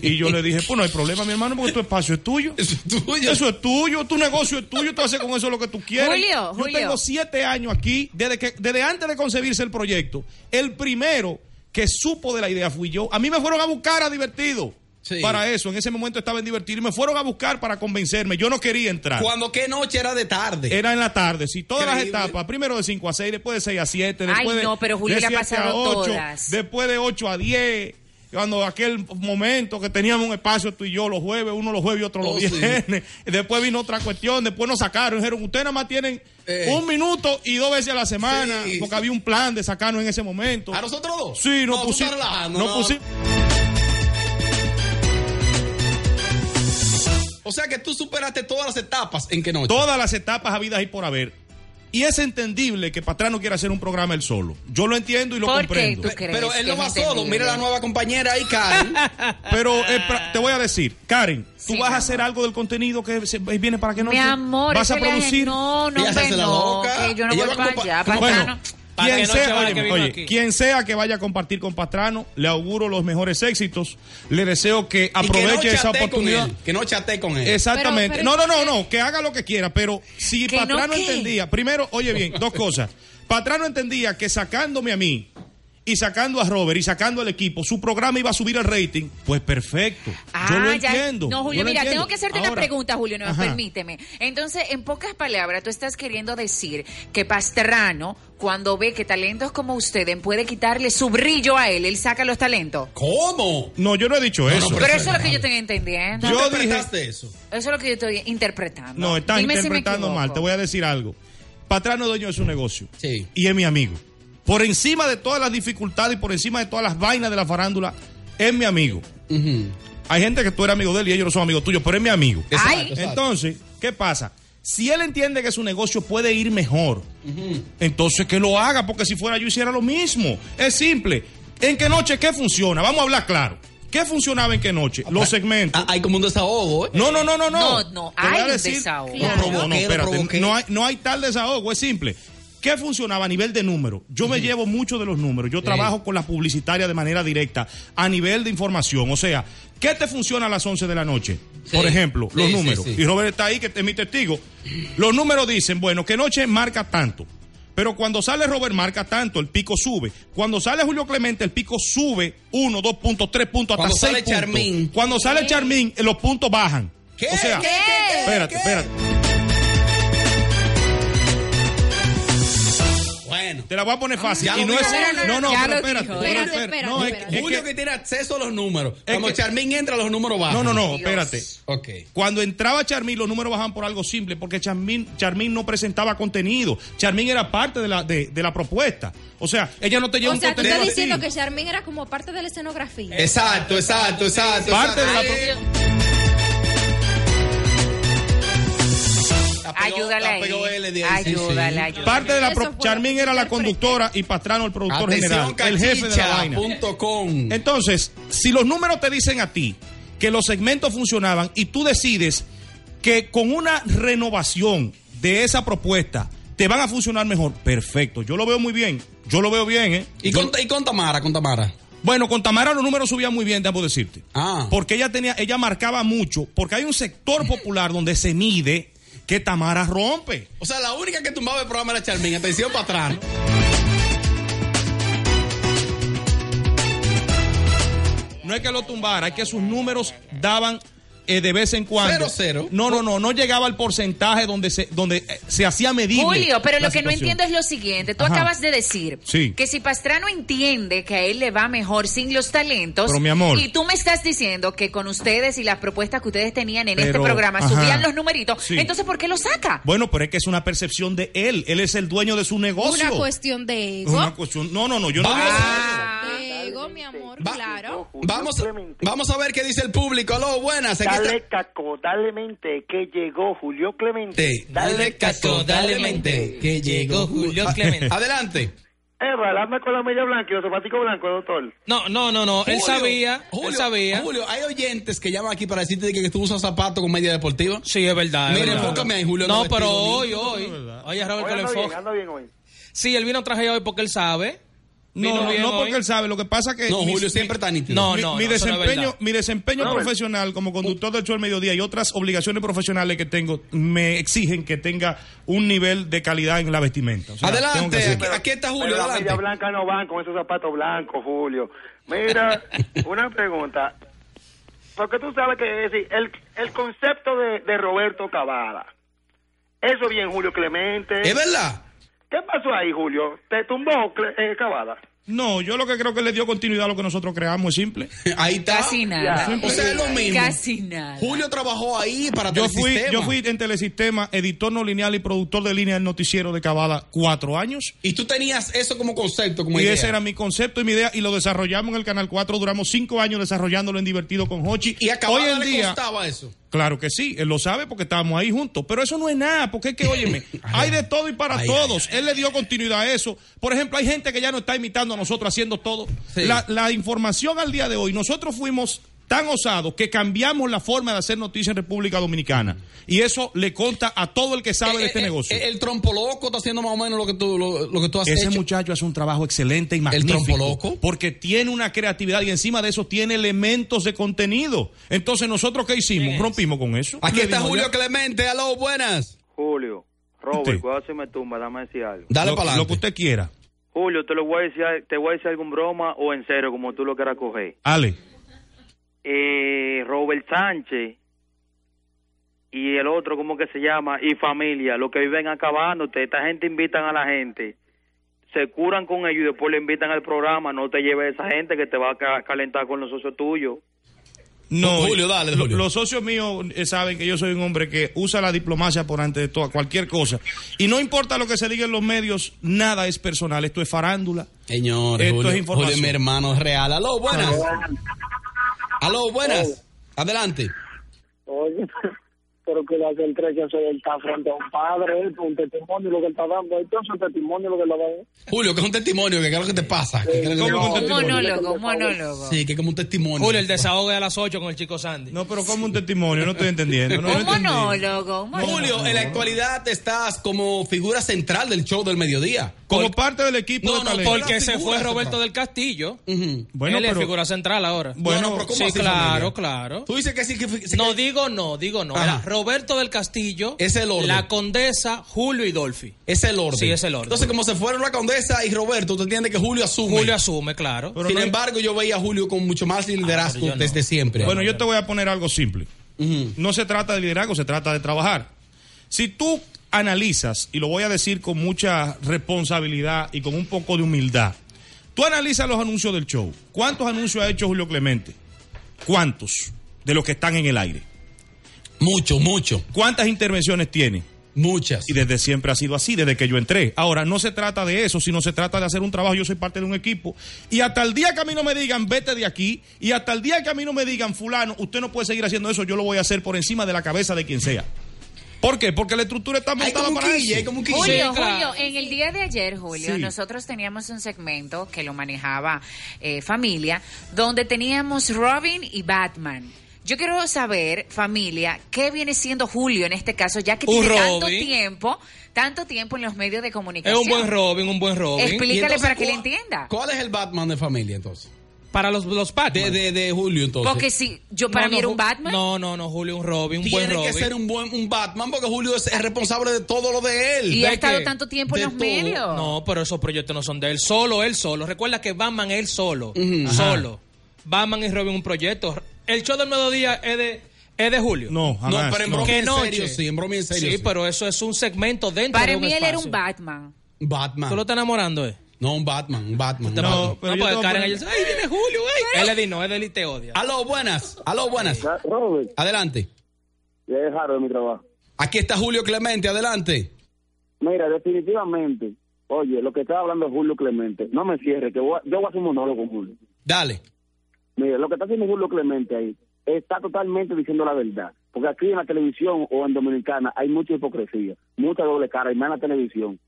Y yo le dije, pues no hay problema, mi hermano, porque tu espacio es tuyo. <laughs> Eso es tuyo. Eso es tuyo, tu negocio es tuyo, tú haces con eso lo que tú quieres. Julio, yo Julio. tengo siete años aquí, desde, que, desde antes de concebirse el proyecto. El primero que supo de la idea fui yo. A mí me fueron a buscar a Divertido. Sí. Para eso, en ese momento estaba en Divertido y me fueron a buscar para convencerme. Yo no quería entrar. Cuando qué noche era de tarde. Era en la tarde, sí, todas las Increíble. etapas, primero de 5 a 6, después de 6 a 7, Ay, después de, no, pero Julio de le ha 7 a pasado 8, todas. después de 8 a 10, cuando aquel momento que teníamos un espacio tú y yo los jueves, uno los jueves y otro Oh, los viernes, <laughs> después vino otra cuestión, después nos sacaron, dijeron, ustedes nada más tienen Eh. un minuto y dos veces a la semana, Sí. porque había un plan de sacarnos en ese momento. ¿A nosotros dos? Sí, nos No, pusimos. no. pusimos- O sea que tú superaste todas las etapas. ¿En qué noche? todas las etapas habidas y por haber. Y es entendible que Patrano quiera hacer un programa él solo. Yo lo entiendo y lo ¿Por qué comprendo. tú crees Pero él no va solo. Mira la nueva compañera ahí, Karen. <laughs> Pero eh, te voy a decir, Karen, tú Sí, vas a hacer algo del contenido que se- viene para que no Mi amor, vas a producir. No, no, no, loca. que yo no voy para allá, pa- Bueno, Pastrano. Para quien que no sea, que oye, aquí. quien sea que vaya a compartir con Pastrano, le auguro los mejores éxitos. Le deseo que no aproveche esa oportunidad. él. Que no chatee con él. Exactamente. Pero- pero- no, no, no, no, que haga lo que quiera, pero si ¿Que no Patrano qué? entendía, primero, oye bien, dos cosas. Patrano entendía que sacándome a mí y sacando a Robert y sacando al equipo, su programa iba a subir el rating, pues perfecto. yo lo Ah, ya. entiendo. No, Julio, mira, entiendo. tengo que hacerte una pregunta, Julio, no, Ajá. permíteme. Entonces, en pocas palabras, tú estás queriendo decir que Pastrano, cuando ve que talentos como ustedes puede quitarle su brillo a él, él saca los talentos. ¿Cómo? No, yo no he dicho eso. Pero eso es lo que yo estoy entendiendo. Yo Eso dije- interpretaste eso? es lo que yo estoy interpretando. No, estás Dime si me interpretando mal. Te voy a decir algo. Patrano es dueño de su negocio. Sí. Y es mi amigo. Por encima de todas las dificultades y por encima de todas las vainas de la farándula, es mi amigo. Hay gente que tú eres amigo de él y ellos no son amigos tuyos, pero es mi amigo. Exacto, Ay. exacto. Entonces, ¿qué pasa? Si él entiende que su negocio puede ir mejor, entonces que lo haga, porque si fuera yo hiciera lo mismo. Es simple. ¿En qué noche qué funciona? Vamos a hablar claro. ¿Qué funcionaba en qué noche? Los segmentos. Ah, hay como un desahogo, ¿eh? No, no, no, no, no. No, no, hay un desahogo. No, no, espérate. No hay, no hay tal desahogo, es simple. ¿Qué funcionaba a nivel de número? Yo me llevo mucho de los números. Yo trabajo con la publicitaria de manera directa a nivel de información. O sea, ¿qué te funciona a las 11 de la noche? Sí. Por ejemplo, los Sí, números. Y Robert está ahí, que es mi testigo. Los números dicen, bueno, que noche marca tanto. Pero cuando sale Robert marca tanto, el pico sube. Cuando sale Julio Clemente, el pico sube 1, 2 puntos, 3 puntos, hasta Cuando 6 sale puntos. Charmín. Cuando sale Charmín, eh, los puntos bajan. ¿Qué? O sea, ¿Qué? Espérate, ¿Qué? espérate. Bueno. Te la voy a poner fácil. Ya y no es. No, no, pero espérate. dijo. Espérate, espérate. No, es- espérate. es Julio que- que tiene acceso a los números. Es Cuando que- Charmín entra, los números bajan. No, no, no, Dios. espérate. Ok. Cuando entraba Charmín, los números bajaban por algo simple, porque Charmín, Charmín no presentaba contenido. Charmín era parte de la, de, de la propuesta. O sea, ella no te lleva O un sea, tú contenido estás a ti. diciendo que Charmin era como parte de la escenografía. Exacto, exacto, exacto. Parte de la exacto. Ahí. De ahí, sí. ayúdala. Parte de la pro- Charmín era la conductora y Pastrano el productor Atención, general, el jefe de la vaina. cachicha.com. Entonces, si los números te dicen a ti que los segmentos funcionaban y tú decides que con una renovación de esa propuesta te van a funcionar mejor, perfecto. Yo lo veo muy bien. Yo lo veo bien, ¿eh? Y Yo- con, y con Tamara, con Tamara. bueno, con Tamara los números subían muy bien, debo decirte. Ah. Porque ella tenía, ella marcaba mucho, porque hay un sector popular donde se mide que Tamara rompe. O sea, la única que tumbaba el programa era Charmín. Atención para atrás. ¿no? No es que lo tumbara, es que sus números daban eh, de vez en cuando. Cero, cero. No, no, no, no llegaba al porcentaje donde se, donde eh, se hacía medible. Julio, pero lo que no entiendo es lo siguiente. Tú Ajá. acabas de decir Sí. que si Pastrano entiende que a él le va mejor sin los talentos, Pero, mi amor. y tú me estás diciendo que con ustedes y las propuestas que ustedes tenían en este Pero, programa ajá. subían los numeritos, Sí. entonces ¿por qué lo saca? Bueno, pero es que es una percepción de él. Él es el dueño de su negocio. Una cuestión de Es ego. una cuestión- No, no, no, yo no. De mi amor, claro. Vamos, vamos a ver qué dice el público. Aló, buenas. Dale está- caco, dale mente, que llegó Julio Clemente. Sí. Dale caco, dale mente, que llegó Julio Clemente. Adelante. Eva, con la media blanca y los zapaticos blancos, doctor. No, no, no, no. Él Julio, sabía. Julio, él sabía. Julio, hay oyentes que llaman aquí para decirte que, que tú usas zapatos con media deportiva. Sí, es verdad. verdad. enfócame ahí, Julio. No, pero hoy, hoy. Oye, Robert, que lo enfoque. ando bien hoy. Sí, él vino traje hoy porque él sabe. No, no, no porque él sabe. Lo que pasa es que. No, mi- Julio mi- siempre está nítido. No, mi, no, mi no, es desempeño, mi desempeño No, profesional como conductor del show del mediodía y otras obligaciones profesionales que tengo me exigen que tenga un nivel de calidad en la vestimenta. O sea, Adelante, aquí, aquí está Julio, adelante. medias blancas no van con esos zapatos blancos, Julio. Mira, <laughs> una pregunta. Porque tú sabes que decir, el, el concepto de, de Roberto Cavada. Eso bien, Julio Clemente. ¿Es verdad? ¿Qué pasó ahí, Julio? ¿Te tumbó eh, Cavada? No, yo lo que creo que le dio continuidad a lo que nosotros creamos es simple. <laughs> Ahí está. Casi nada. O sea, es lo mismo. Casi nada. Julio trabajó ahí para Yo fui, Telesistema. yo fui en Telesistema, editor no lineal y productor de línea del noticiero de Cavada cuatro años. Y tú tenías eso como concepto, como y idea. ese era mi concepto y mi idea y lo desarrollamos en el Canal 4. Duramos cinco años desarrollándolo en Divertido con Hochi. Y a Hoy Cavada en le día, costaba eso. Claro que sí, él lo sabe porque estábamos ahí juntos, pero eso no es nada, porque es que, óyeme, <laughs> hay de todo y para Ay, todos. Él le dio continuidad a eso. Por ejemplo, hay gente que ya no está imitando a nosotros haciendo todo. Sí. La, la información al día de hoy, nosotros fuimos tan osados que cambiamos la forma de hacer noticias en República Dominicana. Y eso le conta a todo el que sabe de este Eh, eh, negocio. eh, El, trompo loco está haciendo más o menos lo que tú, lo, lo que tú has Ese hecho. muchacho hace un trabajo excelente y magnífico. trompo loco. Porque tiene una creatividad y encima de eso tiene elementos de contenido. Entonces, ¿nosotros qué hicimos? Rompimos con eso. Aquí está Julio ya. Clemente. Aló, buenas. Julio, Robert, cuidado si me tumba, dame decir algo. Dale Lo- para Lo adelante. que usted quiera. Julio, te lo voy a decir, te voy a decir algo en broma o en serio, como tú lo quieras coger. Ale. Eh, Robert Sánchez y el otro, ¿cómo que se llama? Y familia, los que viven acabándote, esta gente invitan a la gente, se curan con ellos y después le invitan al programa, no te lleves esa gente que te va a ca- calentar con los socios tuyos. No, Julio, dale, lo- Julio. Los socios míos eh, saben que yo soy un hombre que usa la diplomacia por ante de toda cualquier cosa. Y no importa lo que se diga en los medios, nada es personal. Esto es farándula. Señores, Esto Julio, es información. Julio, mi hermano es real. Aló, buenas. Aló, buenas. Adelante. Oye, pero que la que el tres que está frente a un padre, un testimonio lo que él está dando, entonces un testimonio lo que le da. Julio, que es un testimonio, que qué es lo que te pasa. ¿Qué es lo que te ¿Cómo pasa? que Un monólogo, un monólogo. Sí, que es como un testimonio. Julio, el desahogue a las 8 con el chico Sandy. No, pero como un testimonio, no estoy entendiendo. No, no Un entendí. monólogo, un monólogo. Julio, en la actualidad estás como figura central del show del mediodía. Como parte del equipo No, de no, talento. Porque se fue Roberto central. del Castillo. Bueno, Él es pero- figura central ahora. Bueno, No, no, pero ¿cómo sí, así, claro, familia? claro. Tú dices que sí, que, que- No, digo no, digo no. Ajá. Roberto del Castillo, Es el orden. la condesa, Julio y Dolphy. es el orden. Sí, es el orden. Entonces, como se fueron la condesa y Roberto, tú entiendes que Julio asume. Julio asume, claro. Pero Sin no hay- embargo, yo veía a Julio con mucho más liderazgo Ah, no. desde siempre. Bueno, yo te voy a poner algo simple. No se trata de liderazgo, se trata de trabajar. Si tú analizas, y lo voy a decir con mucha responsabilidad y con un poco de humildad, tú analizas los anuncios del show. ¿Cuántos anuncios ha hecho Julio Clemente? ¿Cuántos de los que están en el aire? Mucho, mucho, ¿Cuántas intervenciones tiene? muchas. Y desde siempre ha sido así, desde que yo entré. Ahora, no se trata de eso, sino se trata de hacer un trabajo. Yo soy parte de un equipo. Y hasta el día que a mí no me digan, vete de aquí, y hasta el día que a mí no me digan, fulano, usted no puede seguir haciendo eso, yo lo voy a hacer por encima de la cabeza de quien sea. ¿Por qué? Porque la estructura está montada para quille, eso. Julio, Sí, claro. Julio, en el día de ayer, Julio, Sí. nosotros teníamos un segmento que lo manejaba eh, familia, donde teníamos Robin y Batman. Yo quiero saber, familia, qué viene siendo Julio en este caso, ya que Un tiene tanto Robin. tiempo, tanto tiempo en los medios de Es comunicación. un buen Robin, un buen Robin. Explícale entonces, para que le ¿cuál- entienda. ¿Cuál es el Batman de familia entonces? Para los, los Batman. De, de, de Julio, entonces. Porque si yo para No, mí no, era un Batman. No, no, no, Julio, un Robin, un buen Tiene Robin. que ser un buen un Batman porque Julio es, es responsable de todo lo de él. Y ha ¿De estado qué? tanto tiempo en los todo. medios. No, pero esos proyectos no son de él. Solo él solo. Recuerda que Batman es él solo. Solo. Batman y Robin un proyecto. El show del mediodía es de, es de Julio. No, jamás. No, pero en no. broma ¿Qué en serio, sí, en broma en serio. Sí, sí. pero eso es un segmento dentro Para de un mí él era un Batman. Batman. ¿Tú lo estás enamorando, eh? No, un Batman, un Batman. No, Batman. no, pero yo voy a Karen poner- ella ay, viene Julio, ay. Él le di no, él le te odia. Aló, buenas. Aló, buenas. Robert, Adelante. ya es raro de mi trabajo. Aquí está Julio Clemente, adelante. Mira, definitivamente, oye, lo que estaba hablando Julio Clemente, no me cierre, que voy a- yo voy a hacer un monólogo con Julio. Dale. Mira, lo que está haciendo Julio Clemente ahí está totalmente diciendo la verdad. Porque aquí en la televisión o en Dominicana hay mucha hipocresía, mucha doble cara, y más en la televisión.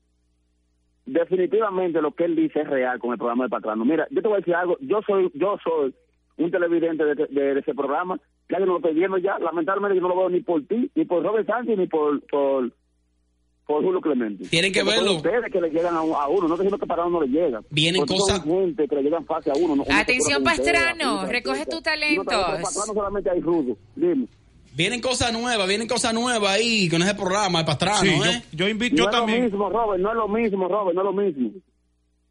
Definitivamente lo que él dice es real con el programa de Patrano. Mira, yo te voy a decir algo, yo soy yo soy un televidente de, ese programa, ya que no lo estoy viendo ya, lamentablemente yo no lo veo ni por ti, ni por Robert Sánchez, ni por, por, por Julio Clemente. Tienen que Porque son verlo. ustedes que le llegan a, a uno, no estoy diciendo que Patrano no le llega. Vienen Porque cosas- gente que le llegan fácil a uno. no- uno Atención, ustedes, Pastrano, así, recoge. No, pero Pastrano solamente hay rudo, dime. Vienen cosas nuevas, vienen cosas nuevas ahí con ese programa, el pastrano, Sí, ¿eh? yo, yo invito, no yo es también. lo mismo, Robert, no es lo mismo, Robert, no es lo mismo.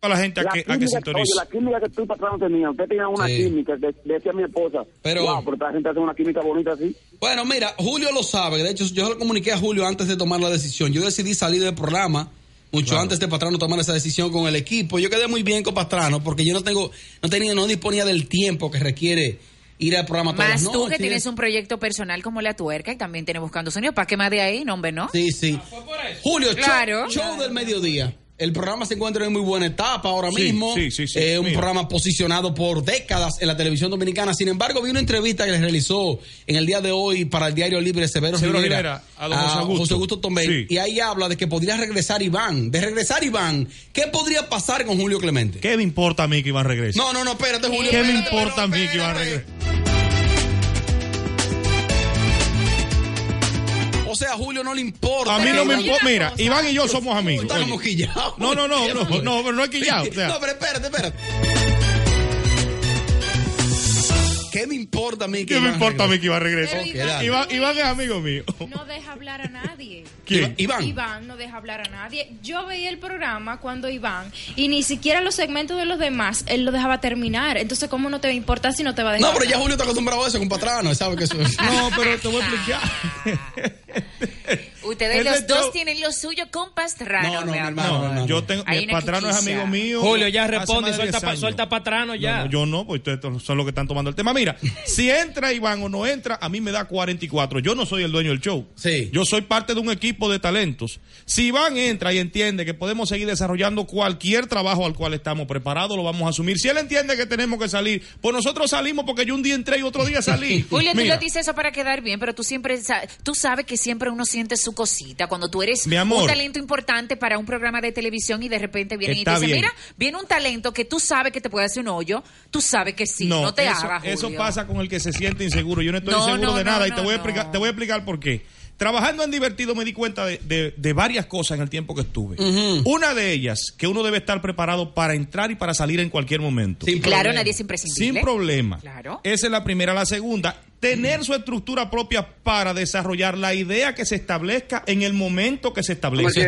A la gente a La que, a que sintonice. oye, la química que tú y Patrano tenían, usted tenía una Sí. química, de- decía mi esposa, Pero- wow, pero esta gente hace una química bonita así. Bueno, mira, Julio lo sabe. De hecho, yo lo comuniqué a Julio antes de tomar la decisión. Yo decidí salir del programa mucho antes de Pastrano tomar esa decisión con el equipo. Yo quedé muy bien con Pastrano porque yo no tengo, no tenía, no disponía del tiempo que requiere ir al programa todas Más las tú que tienes un proyecto personal como La Tuerca y también tienes Buscando Sonido. ¿Para qué más de ahí? No, hombre, ¿no? Sí, sí. Julio, show- Claro. show, del mediodía. El programa se encuentra en muy buena etapa ahora Sí, mismo. sí, sí, sí. Eh, un Mira. programa posicionado por décadas en la televisión dominicana. Sin embargo, vi una entrevista que les realizó en el día de hoy para el diario Libre Severo, Severo Rivera, Rivera, a don José Augusto. José Augusto Tomé. Sí. Y ahí habla de que podría regresar Iván. De regresar Iván, ¿qué podría pasar con Julio Clemente? ¿Qué me importa a mí que Iván regrese? No, no, no, espérate, Julio. ¿Qué me importa a mí que Iván regrese? Sea, a Julio no le importa. A mí no me importa. Mira, Iván y yo somos amigos. Está Oye. como quillado. No, no, no, no, no, pero no es quillado. No, pero espérate, espérate. ¿Qué me importa a mí que ¿Qué me Iván importa a mí que Iván regrese? Pero Iván- Iván, Iván es amigo mío. No deja hablar a nadie. ¿Quién? Iván. Iván no deja hablar a nadie. Yo veía el programa cuando Iván, y ni siquiera los segmentos de los demás, él lo dejaba terminar. Entonces, ¿cómo no te va a importar si no te va a dejar? No, pero ya? Julio está acostumbrado a eso con Patrano, él sabe que eso es. <laughs> No, pero te voy a explicar. <laughs> Ustedes Este los dos show- tienen lo suyo con Pastrano, No, no, mi hermano, No, yo tengo. Mi una patrano es amigo mío. Julio, ya responde suelta, 10 pa- suelta patrano ya. No, no, yo no, pues ustedes son los que están tomando el tema. Mira, <laughs> si entra Iván o no entra, a mí me da 44. Yo no soy el dueño del show. Sí. Yo soy parte de un equipo de talentos. Si Iván entra y entiende que podemos seguir desarrollando cualquier trabajo al cual estamos preparados, lo vamos a asumir. Si él entiende que tenemos que salir, pues nosotros salimos porque yo un día entré y otro día salí. <laughs> Julio, tú lo dices eso para quedar bien, pero tú siempre sa- tú sabes que siempre uno siente su cosita cuando tú eres Mi amor. un talento importante para un programa de televisión y de repente vienen y te dicen, bien. mira, viene un talento que tú sabes que te puede hacer un hoyo, tú sabes que sí, no, te eso, hagas, eso pasa con el que se siente inseguro. Yo no estoy No, seguro no, de nada y te voy, a explicar, te voy a explicar por qué. Trabajando en Divertido me di cuenta de, de- de varias cosas en el tiempo que estuve. Una de ellas, que uno debe estar preparado para entrar y para salir en cualquier momento. Sin Claro, problema. nadie es imprescindible. Sin problema. Claro. Esa es la primera. La segunda, tener su estructura propia para desarrollar la idea que se establezca en el momento que se establece.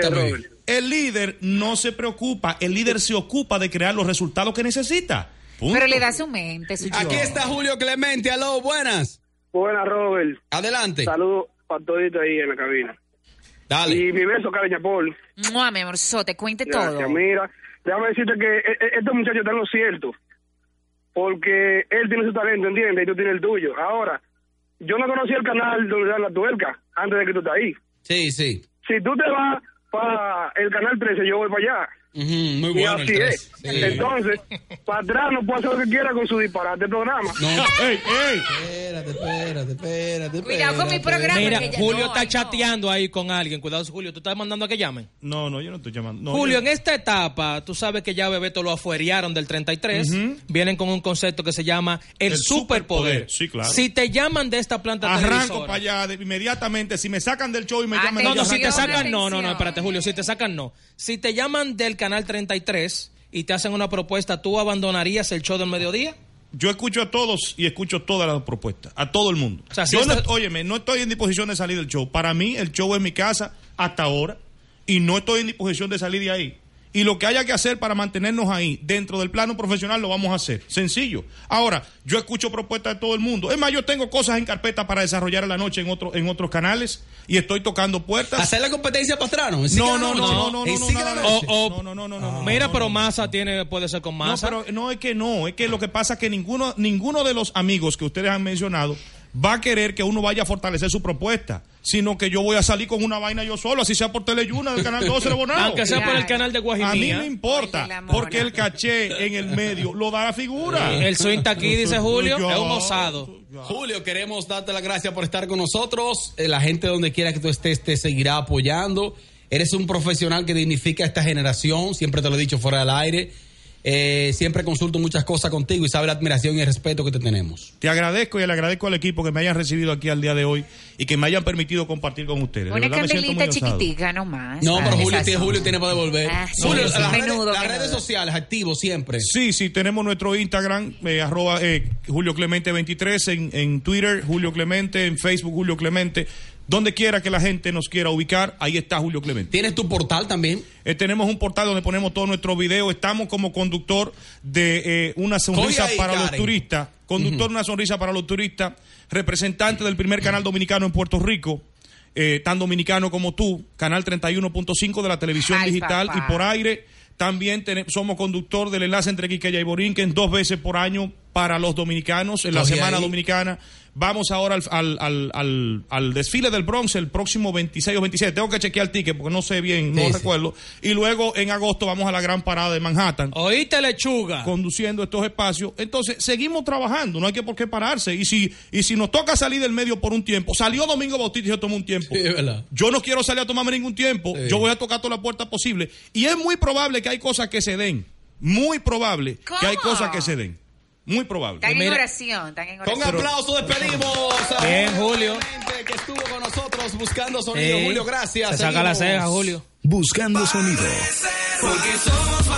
El líder no se preocupa, el líder se ocupa de crear los resultados que necesita. Punto. Pero le da su mente, su Aquí yo. está Julio Clemente, aló, buenas. Buena, Robert. Adelante. Saludos para todito ahí en la cabina. Dale. Y mi beso, cariño, Paul. Mua, mi amor, te cuente Gracias. todo. Mira, déjame decirte que e- e- este muchacho está en lo cierto. Porque él tiene su talento, ¿entiendes? Y tú tienes el tuyo. Ahora, yo no conocía el canal donde dan la tuerca antes de que tú estés ahí. Sí, sí. Si tú te vas para el canal 13, yo voy para allá. Muy y bueno el así 3. es. Entonces, para atrás no puede hacer lo que quiera con su disparate programa. No. <laughs> ¡Ey, ey! Espérate, espérate, espérate. Cuidado con mi programa. Mira, Julio no, está ay, no. chateando ahí con alguien. Cuidado, Julio, tú estás mandando a que llamen. No, no, yo no estoy llamando. No, Julio, yo- en esta etapa, tú sabes que ya Bebeto lo afuerearon del 33. Vienen con un concepto que se llama el, El superpoder. superpoder, sí, claro. Si te llaman de esta planta Arranco para allá de- inmediatamente. Si me sacan del show y me Ah, llaman... No, no, si te Atención, sacan, no, no, no, atención. espérate, Julio, si te sacan, no. Si te llaman del canal 33 y te hacen una propuesta, ¿tú abandonarías el show del mediodía? yo escucho a todos y escucho todas las propuestas, a todo el mundo. sea, si yo no, óyeme, no estoy en disposición de salir del show. Para mí, el show es mi casa hasta ahora y no estoy en disposición de salir de ahí. Y lo que haya que hacer para mantenernos ahí, dentro del plano profesional, lo vamos a hacer. Sencillo. Ahora, yo escucho propuestas de todo el mundo. Es más, yo tengo cosas en carpeta para desarrollar en la noche en, otro, en otros canales y estoy tocando puertas. ¿Hacer la competencia a Pastrano? ¿En No, no, no, no, no, ¿En no, Sigue no, no, Mira, pero no. masa tiene, puede ser con masa. No, pero no es que no, es que lo que pasa es que ninguno, ninguno de los amigos que ustedes han mencionado va a querer que uno vaya a fortalecer su propuesta, sino que yo voy a salir con una vaina yo solo, así sea por Teleyuna del canal 12 de Bonao. Aunque sea por el canal de A mí Guajimía. no importa, porque el caché en el medio lo da la figura. El swing está aquí, dice Julio, Yo- es un osado. Julio, queremos darte las gracias por estar con nosotros. Eh, La gente donde quiera que tú estés te seguirá apoyando. Eres un profesional que dignifica a esta generación, siempre te lo he dicho fuera del aire. Eh, siempre consulto muchas cosas contigo y sabe la admiración y el respeto que te tenemos. Te agradezco y le agradezco al equipo que me hayan recibido aquí al día de hoy y que me hayan permitido compartir con ustedes. De Una candelita chiquitica nomás. No, pero Julio esa tiene. Julio tiene para devolver. Ah, sí, Julio, sí, las, redes, menudo, las menudo. redes sociales, activo siempre. Sí, sí, tenemos nuestro Instagram, eh, arroba eh, Julio Clemente 23, en, en Twitter Julio Clemente, en Facebook Julio Clemente. Donde quiera que la gente nos quiera ubicar, ahí está Julio Clemente. ¿Tienes tu portal también? Eh, tenemos un portal donde ponemos todos nuestros videos. Estamos como conductor de eh, una sonrisa para los turistas. Conductor de una sonrisa para los turistas. Representante del primer canal dominicano en Puerto Rico. eh, tan dominicano como tú. Canal 31.5 de la televisión Ay, digital papá. y por aire. También tene- somos conductor del enlace entre Quiqueya y Borinquen dos veces por año para los dominicanos en la Semana ahí. Dominicana. Vamos ahora al, al, al, al- al desfile del Bronx el próximo 26 o 27. Tengo que chequear el ticket porque no sé bien, no Sí, sí. recuerdo. Y luego en agosto vamos a la gran parada de Manhattan. Oíste, lechuga. Conduciendo estos espacios. Entonces, seguimos trabajando, no hay que por qué pararse. Y si, y si nos toca salir del medio por un tiempo, salió Domingo Bautista y yo tomé un tiempo. Sí. Yo no quiero salir a tomarme ningún tiempo. Sí. Yo voy a tocar toda la puerta posible. Y es muy probable que hay cosas que se den. Muy probable que hay cosas que se den. Muy probable. Están en Mira- oración, están en oración. Con aplauso despedimos a Bien, Julio. Que estuvo con nosotros buscando sonido. Sí. Julio, gracias. Se saca la ceja, Julio. Buscando sonido. Porque somos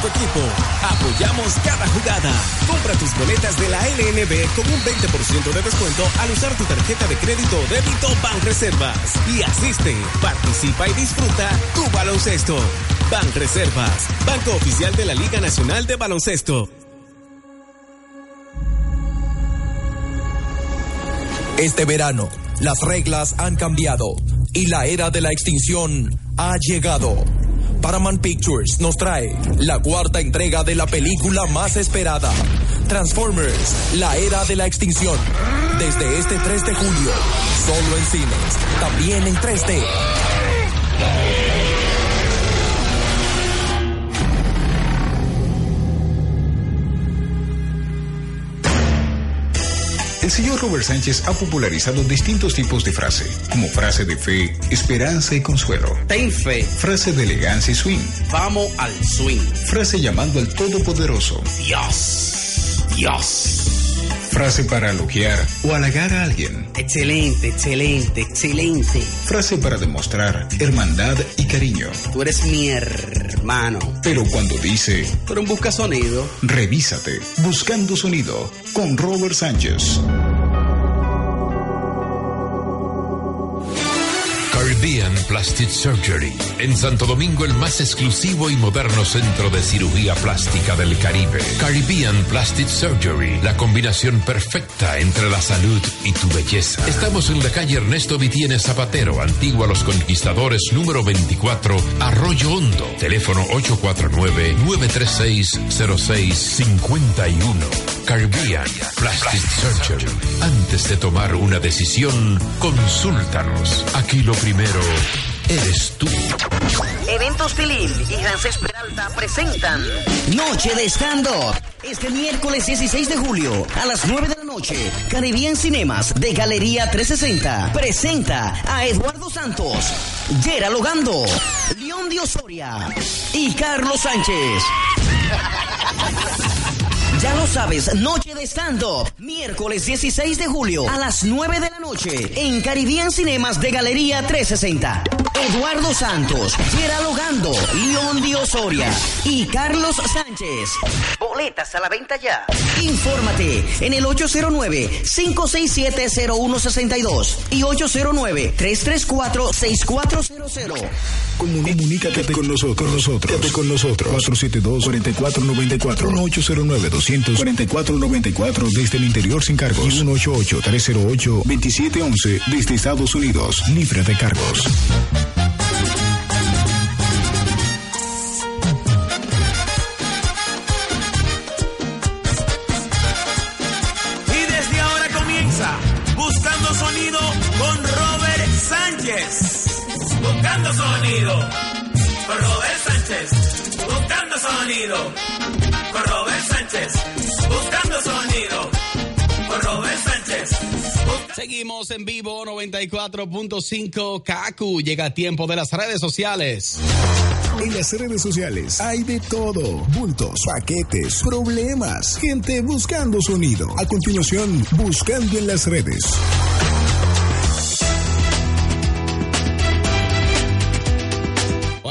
tu equipo. Apoyamos cada jugada. Compra tus boletas de la LNB con un 20% de descuento al usar tu tarjeta de crédito o débito Banreservas. Y asiste, participa y disfruta tu baloncesto. Banreservas, Banco Oficial de la Liga Nacional de Baloncesto. Este verano, las reglas han cambiado y la era de la extinción ha llegado. Paramount Pictures nos trae la cuarta entrega de la película más esperada, Transformers, la era de la extinción. Desde este 3 de julio, solo en cines, también en 3D. El señor Robert Sánchez ha popularizado distintos tipos de frase, como frase de fe, esperanza y consuelo. Ten fe. Frase de elegancia y swing. Vamos al swing. Frase llamando al Todopoderoso. Dios. Dios. Frase para elogiar o halagar a alguien. Excelente, excelente, excelente. Frase para demostrar hermandad y cariño. Tú eres mi hermano. Pero cuando dice, Pero en busca sonido. revísate, buscando sonido, con Robert Sánchez. Plastic Surgery. En Santo Domingo, el más exclusivo y moderno centro de cirugía plástica del Caribe. Caribbean Plastic Surgery. La combinación perfecta entre la salud y tu belleza. Estamos en la calle Ernesto Vitiene Zapatero, Antigua Los Conquistadores, número 24, Arroyo Hondo. Teléfono 849-936-0651. Caribbean Plastic Surgery. Antes de tomar una decisión, consúltanos. Aquí lo primero eres tú. Eventos Filín y Rancés Peralta presentan Noche de Stand-Up. Este miércoles 16 de julio a las 9 de la noche, Caribbean Cinemas de Galería 360 presenta a Eduardo Santos, Yera Logando, León de Osoria y Carlos Sánchez. Ya lo sabes, noche de stand-up, miércoles 16 de julio a las 9 de la noche en Caribbean Cinemas de Galería 360. Eduardo Santos, Gerardo Gando, León de Osoria y Carlos Sánchez. Boletas a la venta ya. Infórmate en el 809-567-0162 y 809-334-6400. Comunícate con nosotros, con nosotros, Quédate con nosotros. 472-4494, 1-809-244-94 desde el interior sin cargos y 188-308-2711 desde Estados Unidos, libre de cargos. Buscando Sonido con Robert Sánchez. Buscando Sonido Sánchez. Buscando Sonido con Robert Sánchez. Seguimos en vivo 94.5 Kaku. Llega tiempo de las redes sociales. En las redes sociales hay de todo. Bultos, paquetes, problemas, gente buscando sonido. A continuación, buscando en las redes.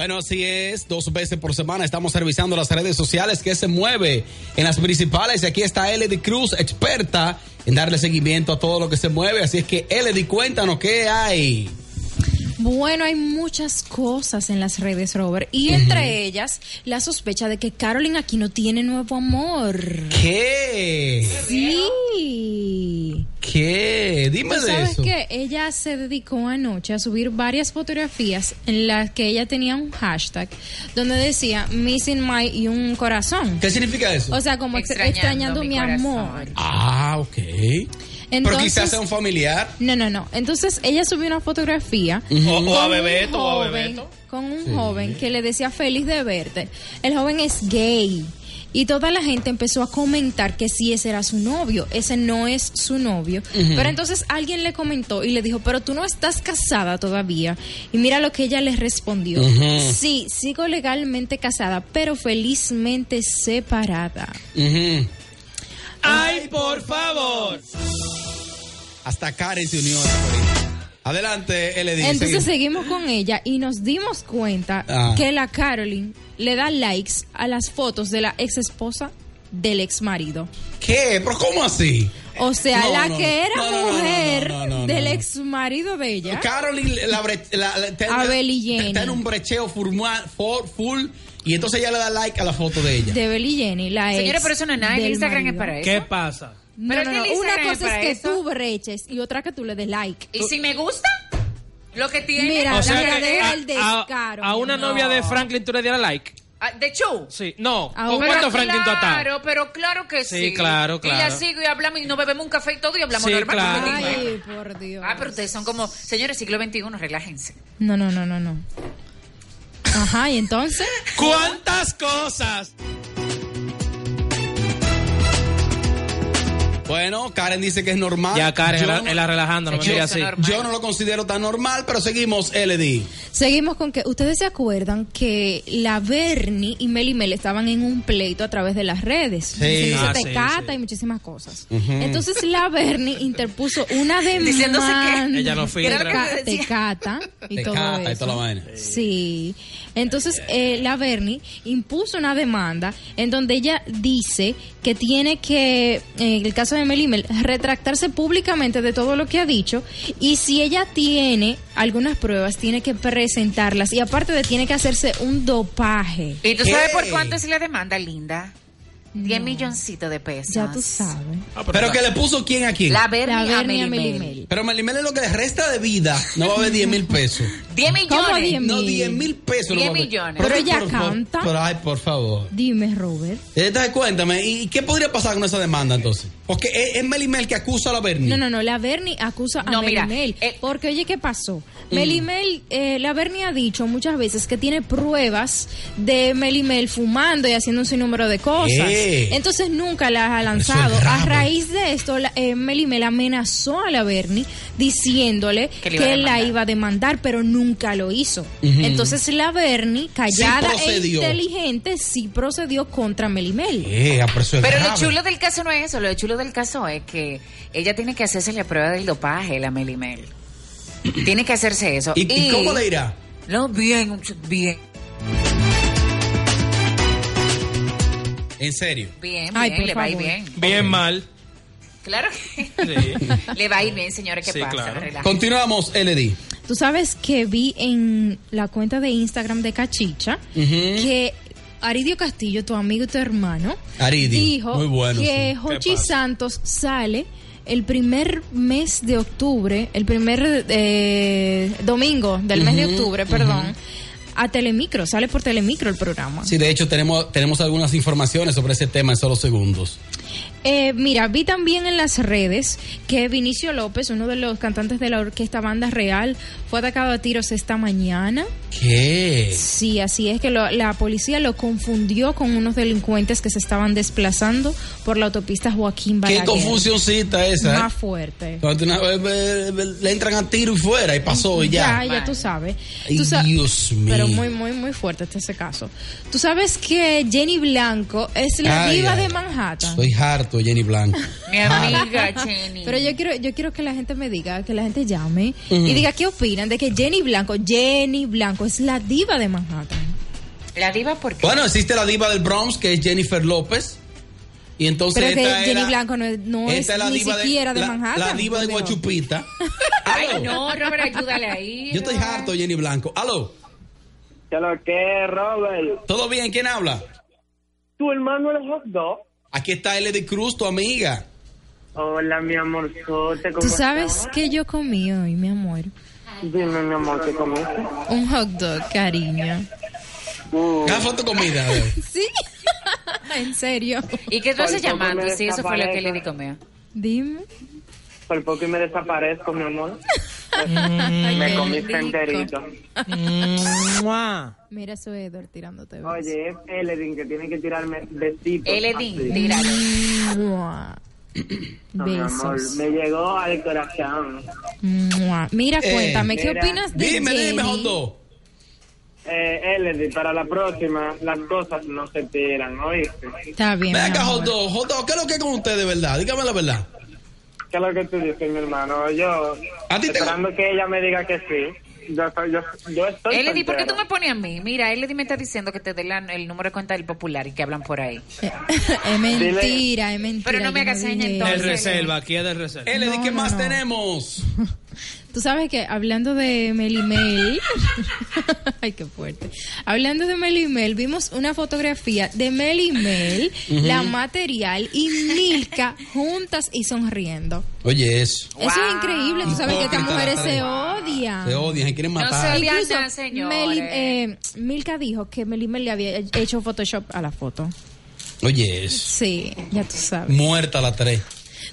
Bueno, así es. Dos veces por semana estamos revisando las redes sociales que se mueve en las principales. Y aquí está Eledy Cruz, experta en darle seguimiento a todo lo que se mueve. Así es que, Eledy, cuéntanos qué hay. Bueno, hay muchas cosas en las redes, Robert. Y entre ellas, la sospecha de que Carolyn Aquino tiene nuevo amor. ¿Qué? Sí. ¿Qué? Dime ¿Tú de sabes eso. que ella se dedicó anoche a subir varias fotografías en las que ella tenía un hashtag donde decía missing my y un corazón. ¿Qué significa eso? O sea, como ex- Extrañando extrañando, mi amor. Ah, ok. Pero quizás sea un familiar. No, no, no. Entonces ella subió una fotografía O a un Bebeto, o a joven- Bebeto. con un Sí. joven que le decía feliz de verte. El joven es gay. Y toda la gente empezó a comentar que sí, ese era su novio. Ese no es su novio. Pero entonces alguien le comentó y le dijo, pero tú no estás casada todavía. Y mira lo que ella le respondió. Sí, sigo legalmente casada, pero felizmente separada. Ay, por favor. Hasta Karen se unió. Adelante, Eledy. Entonces seguimos. seguimos con ella y nos dimos cuenta Ah. que la Carolyn le da likes a las fotos de la ex esposa del ex marido. ¿Qué? ¿Pero cómo así? O sea, No, la no, que era no, no, no, no, mujer no, no, no, del ex marido de ella. Carolyn la, bre- la- Abel y Jenny. está en un brecheo full y entonces ella le da like a la foto de ella. De Belly Jenny, la ex. Señores, pero eso no es nada. El Instagram es para eso. ¿Qué pasa? No, Pero no, es que no, Una cosa es que eso. tú breches y otra que tú le des like. ¿Y si me gusta? Lo que tiene. Mira, O sea mira, que deja a- el descaro. a una novia de Franklin tú le dieras like. Ah, ¿De Chu? Sí, no. ¿Con cuánto Franklin tú? Claro, pero claro que sí. Sí, claro, Y claro. la sigo y hablamos y nos bebemos un café y todo y hablamos Sí, normal. claro. Ay, por Dios. Ah, pero ustedes son como, señores, siglo XXI, relájense. No, no, no, no, no. Ajá, y entonces. ¿Cuántas cosas? Bueno, Karen dice que es normal. Ya, Karen, Yo la- él la relajando, no me yo- diga así. Yo no lo considero tan normal, pero seguimos, Eledy. Seguimos con que ustedes se acuerdan que la Bernie y Meli Mel estaban en un pleito a través de las redes. Sí. Diciéndose Ah, sí, tecata y muchísimas cosas. Entonces la Bernie interpuso una <laughs> demanda. Diciéndose que- Ella no. Teca- Tecata y todo Tecata y eso. toda la vaina. Sí. Entonces, eh, la Bernie impuso una demanda en donde ella dice que tiene que, en el caso de Melimel, retractarse públicamente de todo lo que ha dicho y si ella tiene algunas pruebas, tiene que presentarlas y aparte de tiene que hacerse un dopaje. ¿Y tú sabes por cuánto es la demanda, linda? 10 milloncitos de pesos. Ya tú sabes. Pero que le puso quién a quién. La Bernie, La a Bernie a Meli Meli Mel. Mel. Pero Melimel es lo que le resta de vida. No va a haber 10 mil pesos. <laughs> 10 millones. ¿Cómo 10 No, mil? 10 mil pesos. no 10 va a haber. millones. Pero ella por- canta. Pero ay, por favor. Dime, Robert. Entonces, cuéntame, ¿y qué podría pasar con esa demanda entonces? Porque es, es Melimel que acusa a la Bernie. No, no, no, la Bernie acusa a No, mira, Melimel. eh, porque, oye, ¿qué pasó? Melimel, eh, la Bernie ha dicho muchas veces que tiene pruebas de Melimel fumando y haciendo un sinnúmero de cosas. Eh. Entonces nunca las ha lanzado. Es a raíz de esto, la- eh, Melimel amenazó a la Bernie diciéndole Que la iba a demandar, pero nunca lo hizo. Entonces la Bernie, callada e inteligente, sí procedió contra Melimel. Eh, ah, pero eso es Pero lo chulo del caso no es eso, lo chulo del caso es que ella tiene que hacerse la prueba del dopaje, la Melimel. tiene que hacerse eso. ¿Y, y cómo le irá? No, bien, bien, En serio. bien, bien, por le va a ir favor. bien. Bien mal. Claro que Sí. <laughs> le va a ir bien, señores, ¿qué Sí, pasa? claro. Continuamos, LD. Tú sabes que vi en la cuenta de Instagram de Cachicha que Aridio Castillo, tu amigo y tu hermano, Aridio, dijo muy bueno, que sí. Santos sale el primer mes de octubre, el primer eh, domingo del mes de octubre, perdón, a Telemicro, sale por Telemicro el programa. Sí, de hecho tenemos, tenemos algunas informaciones sobre ese tema en solo segundos. Eh, mira, vi también en las redes que Vinicio López, uno de los cantantes de la orquesta Banda Real, fue atacado a tiros esta mañana. ¿Qué? Sí, así es que lo- la policía lo confundió con unos delincuentes que se estaban desplazando por la autopista Joaquín Qué Balaguer. confusioncita esa, ¿eh? Más fuerte. Eh, eh, le entran a tiro y fuera y pasó y ya. Ya, ya tú sabes. Ay, Tú sa- Dios mío. Pero muy, muy, muy fuerte este ese caso. Tú sabes que Jenny Blanco es la Ay, diva ay. de Manhattan. Soy Jenny Blanco. Mi amiga Jenny. Pero yo quiero, yo quiero que la gente me diga, que la gente llame y diga qué opinan de que Jenny Blanco, Jenny Blanco es la diva de Manhattan. La diva, ¿por qué? Bueno, existe la diva del Bronx, que es Jennifer López. Y entonces Pero que esta Jenny era- Blanco no es, no es esta es la ni diva siquiera de, la- Manhattan. La diva de. Guachupita. <laughs> Ay, no, Robert, ayúdale ahí. Yo estoy harto, Jenny Blanco. Aló, ¿Qué lo que, Robert? ¿todo bien? ¿Quién habla? Tu hermano el hot dog. Aquí está L.D. Cruz, tu amiga. Hola, mi. ¿cómo Tú sabes estás? que yo comí hoy, mi amor. Dime, mi amor, ¿qué comiste? Un hot dog, cariño. Uh, fue tu comida. <laughs> Sí. <laughs> en serio. ¿Y qué tú haces llamando? Sí, eso fue lo que di comer. Dime. por poco y me desaparezco, mi amor. <laughs> Ay, me rico. enterito. Mua. Mira eso Edward tirándote besos. Oye, es Eledin que tiene que tirarme besitos. Eledin, tíralo. Mua. No, mi amor, Besos. me llegó al corazón. Mua. Mira, Eh, cuéntame, ¿qué mira, opinas de Dime, Jenny? dime, Joto. Eh, Eledin, para la próxima, las cosas no se tiran, ¿oíste? Está bien. Ven mi acá, amor. Joto. Joto, ¿qué es lo que es con usted de verdad? Dígame la verdad. ¿Qué es lo que tú dices, mi hermano? Yo, ¿A ti te- esperando que ella me diga que sí. Yo, soy- yo, yo estoy Eledi, ¿por qué tú me pones a mí? Mira, Eledi me está diciendo que te dé el número de cuenta del popular y que hablan por ahí. <laughs> es mentira, es mentira. Pero no me hagas seña, dije entonces. El reserva, aquí es del reserva. L.D., No, ¿qué no, más no. tenemos? <laughs> Tú sabes que hablando de Melimel, <laughs> ay qué fuerte. Hablando de Melimel, vimos una fotografía de Melimel, Ujú. la material y Milka juntas y sonriendo. Oye, eso. Eso es increíble, tú sabes que estas mujeres se odian. Se odian, se quieren No matar. se odian Incluso nada, señores. Meli- eh, Milka dijo que Melimel le había hecho Photoshop a la foto. Oye, eso. Sí, ya tú sabes. Muerta la tres.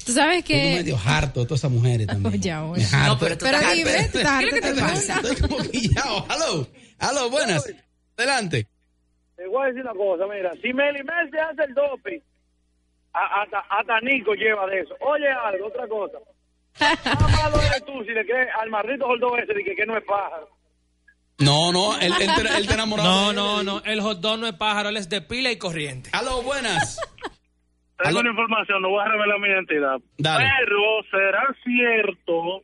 Tú sabes Estoy que... medio harto de todas esas mujeres también. <laughs> Oye, ahora. Me harto. No, pero tú Pero estás dime, harto. tú estás ¿Qué que te pasa? Estoy como guillado. Aló, aló, buenas. Adelante. Te voy a decir una cosa, mira, si Melimel se hace el doping, a- hasta, hasta Nico lleva de eso. Oye algo, otra cosa. Más malo eres tú si le crees al maldito gordo ese de que, que no es pájaro. No, no, él, él, te- él te enamorado. No, no, no. El hot dog no es pájaro, él es de pila y corriente. Aló, buenas. Tengo una información, no voy a revelar mi identidad. Dale. Pero será cierto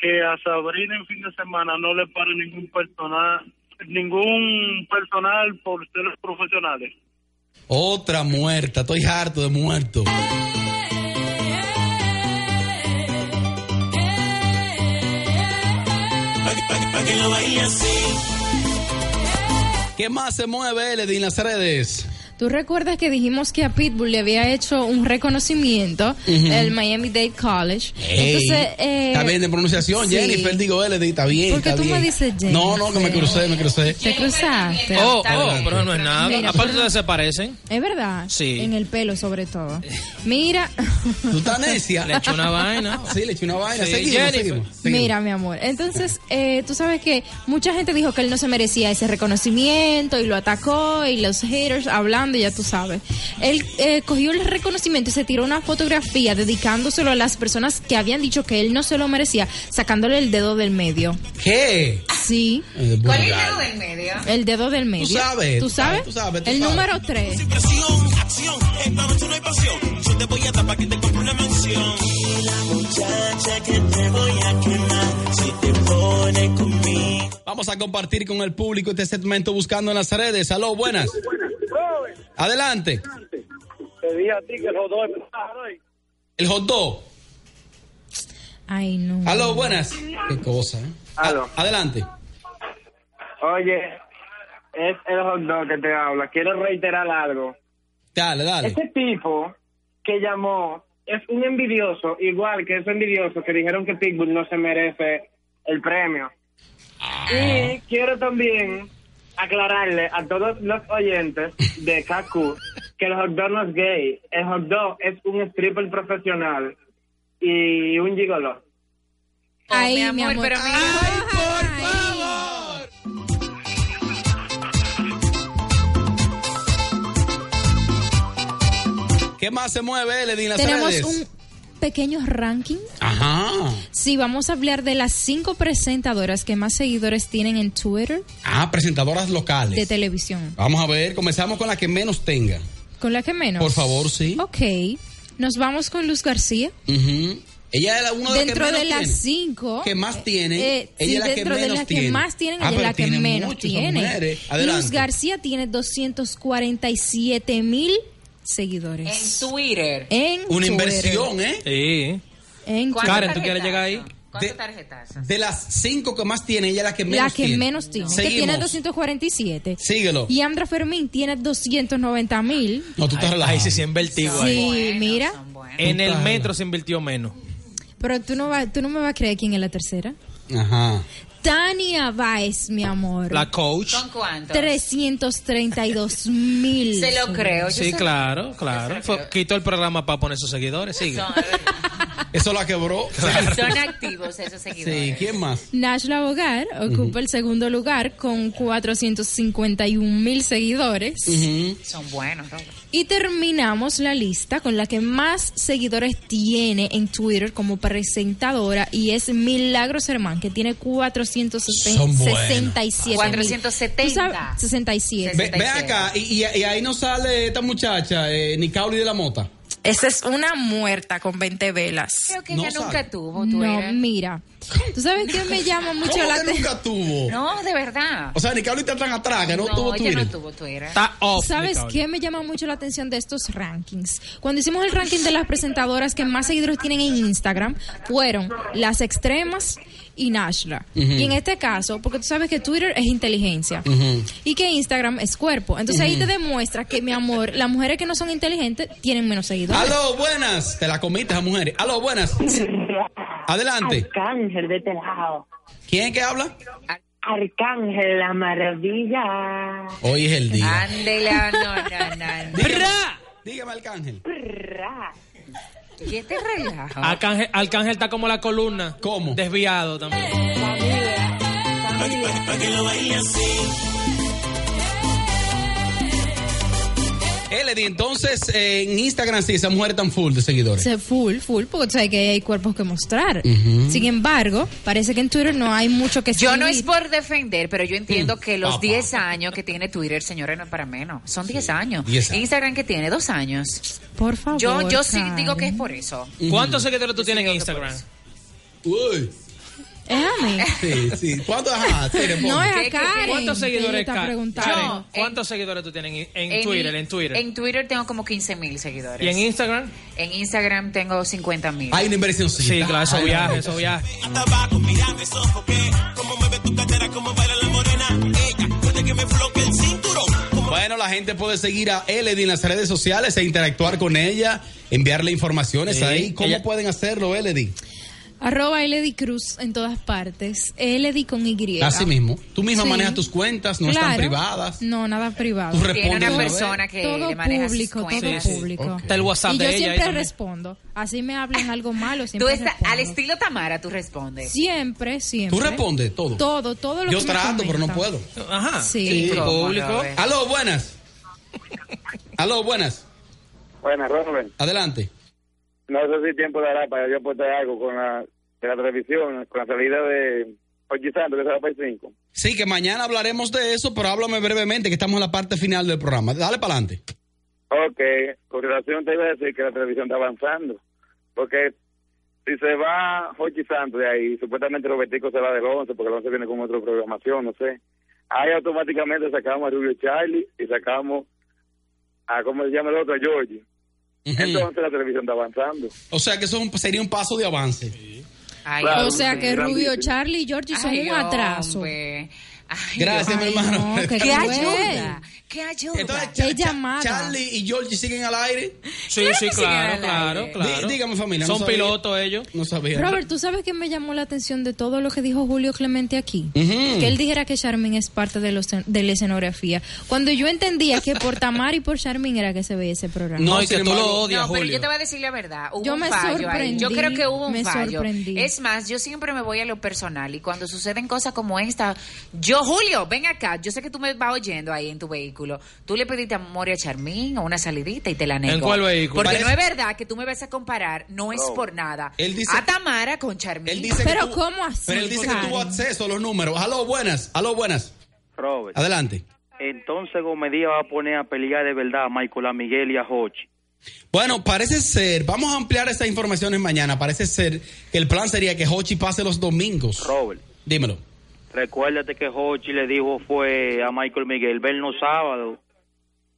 que a Sabrina en fin de semana no le para ningún personal, ningún personal por ser profesionales. Otra muerta. Estoy harto de muerto. ¿Qué más se mueve, L en las redes? Tú recuerdas que dijimos que a Pitbull le había hecho un reconocimiento Ujú. el Miami Dade College. Ey, Entonces, eh, está bien de pronunciación, sí. Jennifer, digo LD, está bien. ¿Por qué está tú me dices No, no, que me crucé, me crucé. Te cruzaste. Oh, oh, pero no es nada. Mira, Aparte ustedes se parecen. Es verdad. Sí. En el pelo, sobre todo. <laughs> Mira. Tú estás necia. Le eché una vaina. <laughs> Sí, le eché una vaina. Sí, seguimos, Jennifer. seguimos, seguimos. Mira, mi amor. Entonces, eh, tú sabes que mucha gente dijo que él no se merecía ese reconocimiento y lo atacó y los haters hablando, y ya tú sabes. Él eh, cogió el reconocimiento y se tiró una fotografía dedicándoselo a las personas que habían dicho que él no se lo merecía, sacándole el dedo del medio. ¿Qué? Sí. ¿Cuál es el dedo del medio? El dedo del medio. sabes, ¿Tú tú sabes, tú sabes, tú el sabes. número 3. Presión, acción, esta noche no hay pasión. Yo te voy a dar para que te compre una mansión. Y la muchacha que te voy a quemar si te pone conmigo. Vamos a compartir con el público este segmento buscando en las redes. Aló, buenas. Adelante. Te dije a ti que dos empezaron hoy. El hot dog. Ay, no. Aló, buenas. Qué cosa, ¿eh? Aló. Adelante. Oye, es el hot dog que te habla. Quiero reiterar algo. Dale, dale. Ese tipo que llamó es un envidioso, igual que ese envidioso que dijeron que Pitbull no se merece el premio. Y quiero también aclararle a todos los oyentes de KQ que el hot dog no es gay. El hot dog es un stripper profesional y un gigolo. Ay, mi mi amor, amor. pero mira. ¿Qué más se mueve, las Tenemos redes? un pequeño ranking. Ajá. Sí, vamos a hablar de las cinco presentadoras que más seguidores tienen en Twitter Ah, presentadoras locales. de televisión. Vamos a ver, comenzamos con la que menos tenga. ¿Con la que menos? Por favor, sí. Ok. Nos vamos con Luz García. Ujú. Ella es la- una de las que Dentro menos de las tiene. cinco. Que más tiene. eh, ella sí, es la que dentro de menos las tiene. que más tienen, Ah, ella es la que tiene menos mucho, tiene. Luz García tiene 247 mil seguidores. En Twitter. En Una Twitter. inversión, ¿eh? Sí. En ¿Cuántas Karen, ¿tú quieres llegar ahí? ¿Cuántas De- tarjetas? De las cinco que más tiene, ella es la que menos la que tiene. menos tiene. Que tiene 247. Síguelo. Y Andra Fermín tiene 290 mil. No, tú estás relajado. ahí sí se invertido. ahí. Sí, mira. En el metro se invirtió menos. Pero tú no, vas, tú no me vas a creer quién es la tercera. Ajá. Tania Baez, mi amor. La coach. ¿Con cuánto? 332 mil. Se lo creo. Yo Sí, sé- claro, claro. Fue- quitó el programa para poner sus seguidores. Sigue. Eso la quebró. son activos esos seguidores. Sí, ¿quién más? Nashla Bogar ocupa el segundo lugar con 451 mil seguidores. Ujú. Son buenos, Robert. Y terminamos la lista con la que más seguidores tiene en Twitter como presentadora y es Milagros Hermán, que tiene 467 Son buenos. 67 mil. 470. ¿Tú sabes? 67. Ve, ve acá, y, y- y ahí nos sale esta muchacha, eh, Nicauli de la Mota. Esa es una muerta con 20 velas. Creo que No ella nunca sabe. tuvo No, Twitter. mira. ¿Tú sabes qué me llama mucho ¿Cómo la que atención? nunca tuvo? No, de verdad. O sea, Nicauli está tan atrás que no, tuvo Twitter. no tuvo Twitter. Está off. ¿Sabes qué me llama mucho la atención de estos rankings? Cuando hicimos el ranking de las presentadoras que más seguidores tienen en Instagram, fueron las extremas y Nashla. Y en este caso, porque tú sabes que Twitter es inteligencia y que Instagram es cuerpo. Entonces ahí te demuestra que, mi amor, las mujeres que no son inteligentes tienen menos seguidores. Aló, buenas. Te la comiste a mujeres. Aló, buenas. <laughs> Adelante. Arcángel de este lado. ¿Quién es que habla? Arcángel, la maravilla. Hoy es el día. Ándele, no, no, no. <laughs> Dígame, dígame Arcángel. ¿Y este relajo? Arcángel, Arcángel está como la columna. ¿Cómo? Desviado también. Para que lo baile así. Eledi, entonces eh, en Instagram sí, esa mujer tan full de seguidores. Se full, full, porque tú sabes que hay cuerpos que mostrar. Sin embargo, parece que en Twitter no hay mucho que Yo no es por defender, pero yo entiendo Mm, que los papá. 10 años que tiene Twitter, señores, no es para menos. Son 10 años. 10 años. Instagram que tiene dos años. Por favor. Yo, yo sí Karen. digo que es por eso. ¿Cuántos seguidores tú tienes en Instagram? Uy. Es a mí. Sí, sí. ¿Cuántos? Ajá, sí, responde. No es ¿Qué, a Karen. ¿Cuántos seguidores, está. Karen, ¿Cuántos seguidores tú tienes en, en Twitter? En Twitter. En Twitter tengo como 15 mil seguidores. ¿Y en Instagram? En Instagram tengo 50 mil. Hay una inversión. Sí, claro, esos viajes, esos viajes. Hasta abajo, mira, me sofoqué. Cómo mueve tu cadera, cómo baila la morena. Ella, puede que me floque el cinturón. Como Bueno, Bueno, la gente puede seguir a Eledy en las redes sociales e interactuar con ella, enviarle informaciones Sí, ahí. ¿Cómo ella- pueden hacerlo, Eledy? Arroba Eledy Cruz en todas partes. Eledy con Y. Así mismo. Tú misma Sí. manejas tus cuentas, no están privadas. No, nada privado. Tú respondes Tiene una persona que todo le maneja sus público, todo cuentas. público. Ok. Está el WhatsApp Y de yo ella. siempre respondo. Así me hablen algo malo, Tú siempre estás respondo. al estilo Tamara, tú respondes. Siempre, siempre. Tú respondes todo. Todo, todo lo Yo que me trato, pero no puedo. Ajá. Sí. público. Aló, buenas. Aló, buenas. Buenas, Robert. Adelante. No sé si tiempo dará para yo aportar algo con la, de la televisión, con la salida de Ochi Santos, que se va para el 5. Sí, que mañana hablaremos de eso, pero háblame brevemente, que estamos en la parte final del programa. Dale para adelante. Ok, con relación te iba a decir que la televisión está avanzando. Porque si se va Ochi Santos de ahí, supuestamente Robertico se va del 11, porque el 11 viene con otra programación, no sé. Ahí automáticamente sacamos a Rubio Charlie y sacamos a, ¿cómo se llama el otro? A Georgie. Entonces la televisión está avanzando. O sea que eso sería un paso de avance. Claro, o sea sí, que Rubio. Charlie y Georgie son Ay, un atraso. hombre. Ay, Gracias, mi ay, hermano. no, qué <laughs> ¡Qué cruel. ayuda! ¡Qué ayuda! Entonces, Qué Cha- Cha- llamada. Charlie y Georgie siguen al aire. Sí, Claro sí, claro, claro, claro. Dí- dígame, familia, Son pilotos ellos. No sabía. Robert, ¿tú sabes qué me llamó la atención de todo lo que dijo Julio Clemente aquí? Ujú. Que él dijera que Charmin es parte de, los, de la escenografía. Cuando yo entendía que por Tamar y por Charmin era que se veía ese programa. No, y que tú embargo- lo odias, No, pero Julio. yo te voy a decir la verdad. Hubo Yo un me fallo ahí. Yo sorprendí, creo que hubo un me fallo. sorprendí. Es más, yo siempre me voy a lo personal y cuando suceden cosas como esta, yo, Julio, ven acá. Yo sé que tú me vas oyendo ahí en tu vehículo. Tú le pediste amor a Charmín o una salidita y te la nego. ¿En cuál vehículo? Porque Parece- no es verdad que tú me vas a comparar, no es por nada. Él dice- a Tamara con Charmín. Él dice Pero tuvo- ¿cómo así, Pero él dice que tuvo acceso a los números. Aló, buenas. Aló, buenas. Robert. Adelante. Entonces Gomedía va a poner a pelear de verdad a Michael, a Miguel y a Hochi. Bueno, parece ser, vamos a ampliar estas informaciones mañana. Parece ser que el plan sería que Hochi pase los domingos. Robert. Dímelo. Recuérdate que Hochi le dijo fue a Michael Miguel, vernos sábado.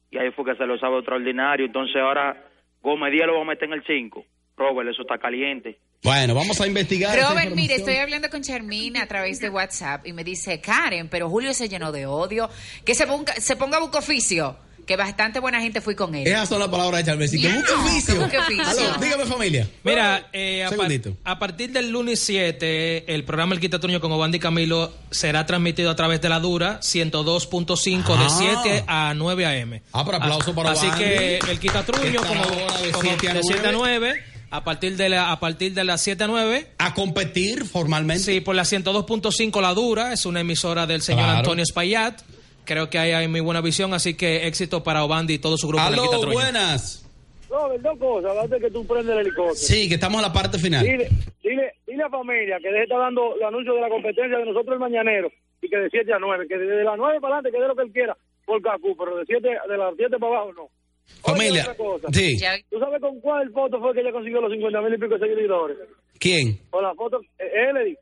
Y ahí fue que se lo sabe extraordinario. Entonces ahora Gómez Díaz lo va a meter en el 5. Robert, eso está caliente. Bueno, vamos a investigar. Robert, mire, estoy hablando con Charmín a través de WhatsApp y me dice, Karen, pero Julio se llenó de odio, que se ponga, se ponga a buscar oficio, que bastante buena gente fui con él. Esas son las palabras de Charles. Que Ya busque no, oficio. que busque oficio. Aló, dígame, familia. Mira, eh, a, par- a partir del lunes 7, el programa El Quitatuño con Obandi Camilo será transmitido a través de la Dura 102.5 Ah. de 7 a 9 a.m. Ah, pero aplauso para Así Obandi. que el Quitatruño como, de como 7 a de 7 a 9. 9, a partir de la, a partir de las 7 a 9. A competir formalmente. Sí, por la 102.5 La Dura, es una emisora del señor Claro. Antonio Espaillat. Creo que ahí hay muy buena visión, así que éxito para Obandi y todo su grupo. El Aló, buenas. Robert, dos cosas. Antes que tú prendes el helicóptero. Sí, que estamos en la parte final. Dile, dile, dile a familia que deje de estar dando los anuncios de la competencia de nosotros el mañanero y que de 7 a 9, que desde las 9 para adelante que dé lo que él quiera por Cacu, pero de 7 de las 7 para abajo no. Familia, Oye, otra cosa. sí. ¿Tú sabes con cuál foto fue que ella consiguió los 50 mil y pico de seguidores? ¿Quién? Con la foto, eh, Elodie.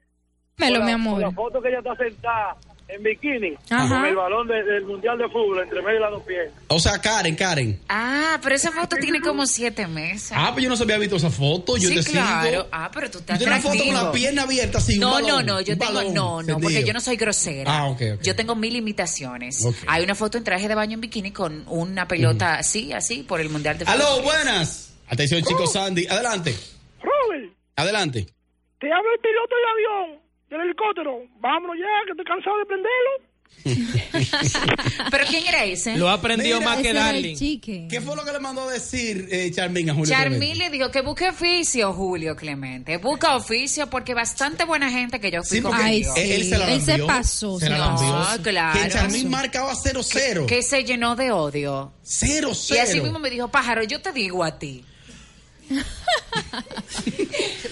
Melo, mi amor. Con la foto que ella está sentada en bikini Ajá. con el balón de- del Mundial de Fútbol entre medio de las dos pies. O sea, Karen, Karen. Ah, pero esa foto tiene como siete meses. Ah, pues yo no se había visto esa foto. Yo sí, te claro. sigo. Ah, pero tú estás Yo tengo una foto con la pierna abierta un No, no, balón, no, yo tengo, balón no, no, porque yo no soy grosera. Ah, ok, ok. Yo tengo mil limitaciones. Ok. Hay una foto en traje de baño en bikini con una pelota así, así, por el Mundial de Aló, Fútbol. buenas. Atención, chicos, Sandy. Adelante. Robert, Adelante. te habla el piloto del avión, del helicóptero. Vámonos ya, que estoy cansado de prenderlo. <laughs> ¿Pero quién era ese? Lo ha aprendido Mira, más que el Darling. ¿Qué fue lo que le mandó a decir eh, Charmín a Julio? Charmín Clemente? le dijo que busque oficio, Julio Clemente. Busca oficio porque bastante buena gente que yo fui Sí, Ay, conmigo. él, se la Él se pasó, Se se la. No, claro. Que Charmín marcaba 0-0. que se llenó de odio. 0-0. Y así mismo me dijo, pájaro, yo te digo a ti. <laughs>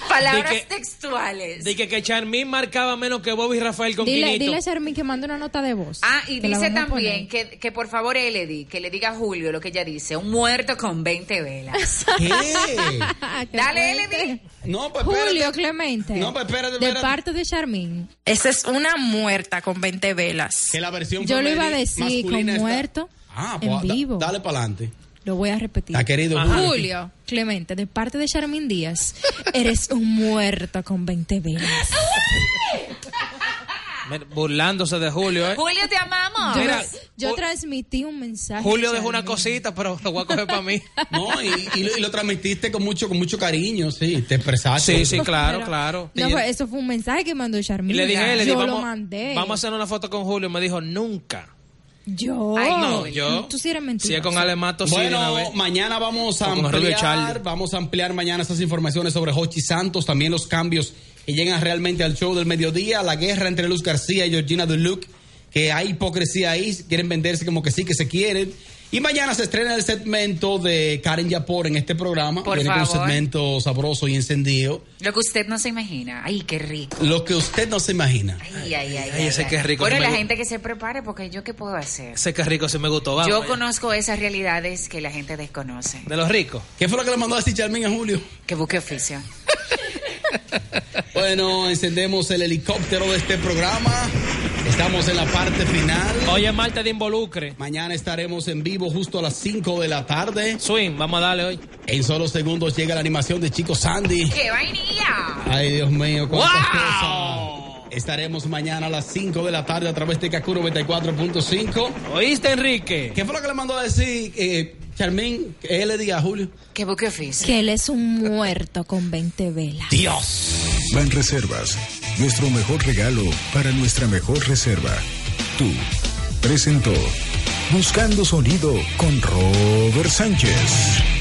Palabras De que- textuales. De que, que Charmín marcaba menos que Bobby Rafael con Dile, 500. dile a Charmin que mande una nota de voz. Ah, y dice también que, que por favor Elodie, que le diga a Julio lo que ella dice, un muerto con 20 velas. <laughs> ¿Qué? <laughs> Dale. No, pues. Julio Clemente. No, pues espérate, De parte de Charmin. Esa es una muerta con 20 velas. Que la versión Yo lo iba a decir con está- muerto Ah, en pues da- vivo. dale para adelante. Lo voy a repetir. Está querido Julio. Julio Clemente, de parte de Charmin Díaz, eres un muerto con 20 velas. <laughs> Burlándose de Julio, ¿eh? Julio, te amamos. Yo, Mira, yo transmití un mensaje. Julio dejó una cosita, pero lo voy a coger para mí. <laughs> No, y, y lo, y lo transmitiste con mucho, con mucho cariño, sí, te expresaste. Sí, sí, claro, Pero- claro. No, fue- eso fue un mensaje que mandó Y Charmila. le dije, le yo dije, lo vamos, mandé. vamos a hacer una foto con Julio. Me dijo, nunca. Yo. Ay, no, yo. Tú sí eres mentira. Si es con Alemato, sí, de una Bueno, mañana vamos a ampliar, vamos a ampliar mañana esas informaciones sobre Hochi Santos, también los cambios que llegan realmente al show del mediodía, la guerra entre Luz García y Georgina Duluc, que hay hipocresía ahí, quieren venderse como que sí, que se quieren. Y mañana se estrena el segmento de Karen Yapor en este programa. Por Viene con un favor. segmento sabroso y encendido. Lo que usted no se imagina. Ay, qué rico. Lo que usted no se imagina. Ay, ay, ay. Ay, ese ay, que ay. rico, Bueno, la gente que se prepare, porque yo qué puedo hacer. Ese que rico sí me gustó. Vamos yo conozco esas realidades que la gente desconoce. De los ricos. ¿Qué fue lo que le mandó a decir Charmín a Julio? Que busque oficio. <laughs> Bueno, encendemos el helicóptero de este programa. Estamos en la parte final. Oye, Marte de involucre. Mañana estaremos en vivo justo a las 5 de la tarde. Swing, vamos a darle hoy. En solo segundos llega la animación de Chico Sandy. ¡Qué vainilla! Ay, Dios mío, cuántas ¡Wow! cosas. Estaremos mañana a las 5 de la tarde a través de Kaku 94.5. ¿Oíste, Enrique? ¿Qué fue lo que le mandó a decir eh, Charmín? Él le diga a Julio. Que busque oficio. Que él es un muerto con 20 velas. Dios. Van Reservas, nuestro mejor regalo para nuestra mejor reserva. Tú, presentó Buscando Sonido con Robert Sánchez.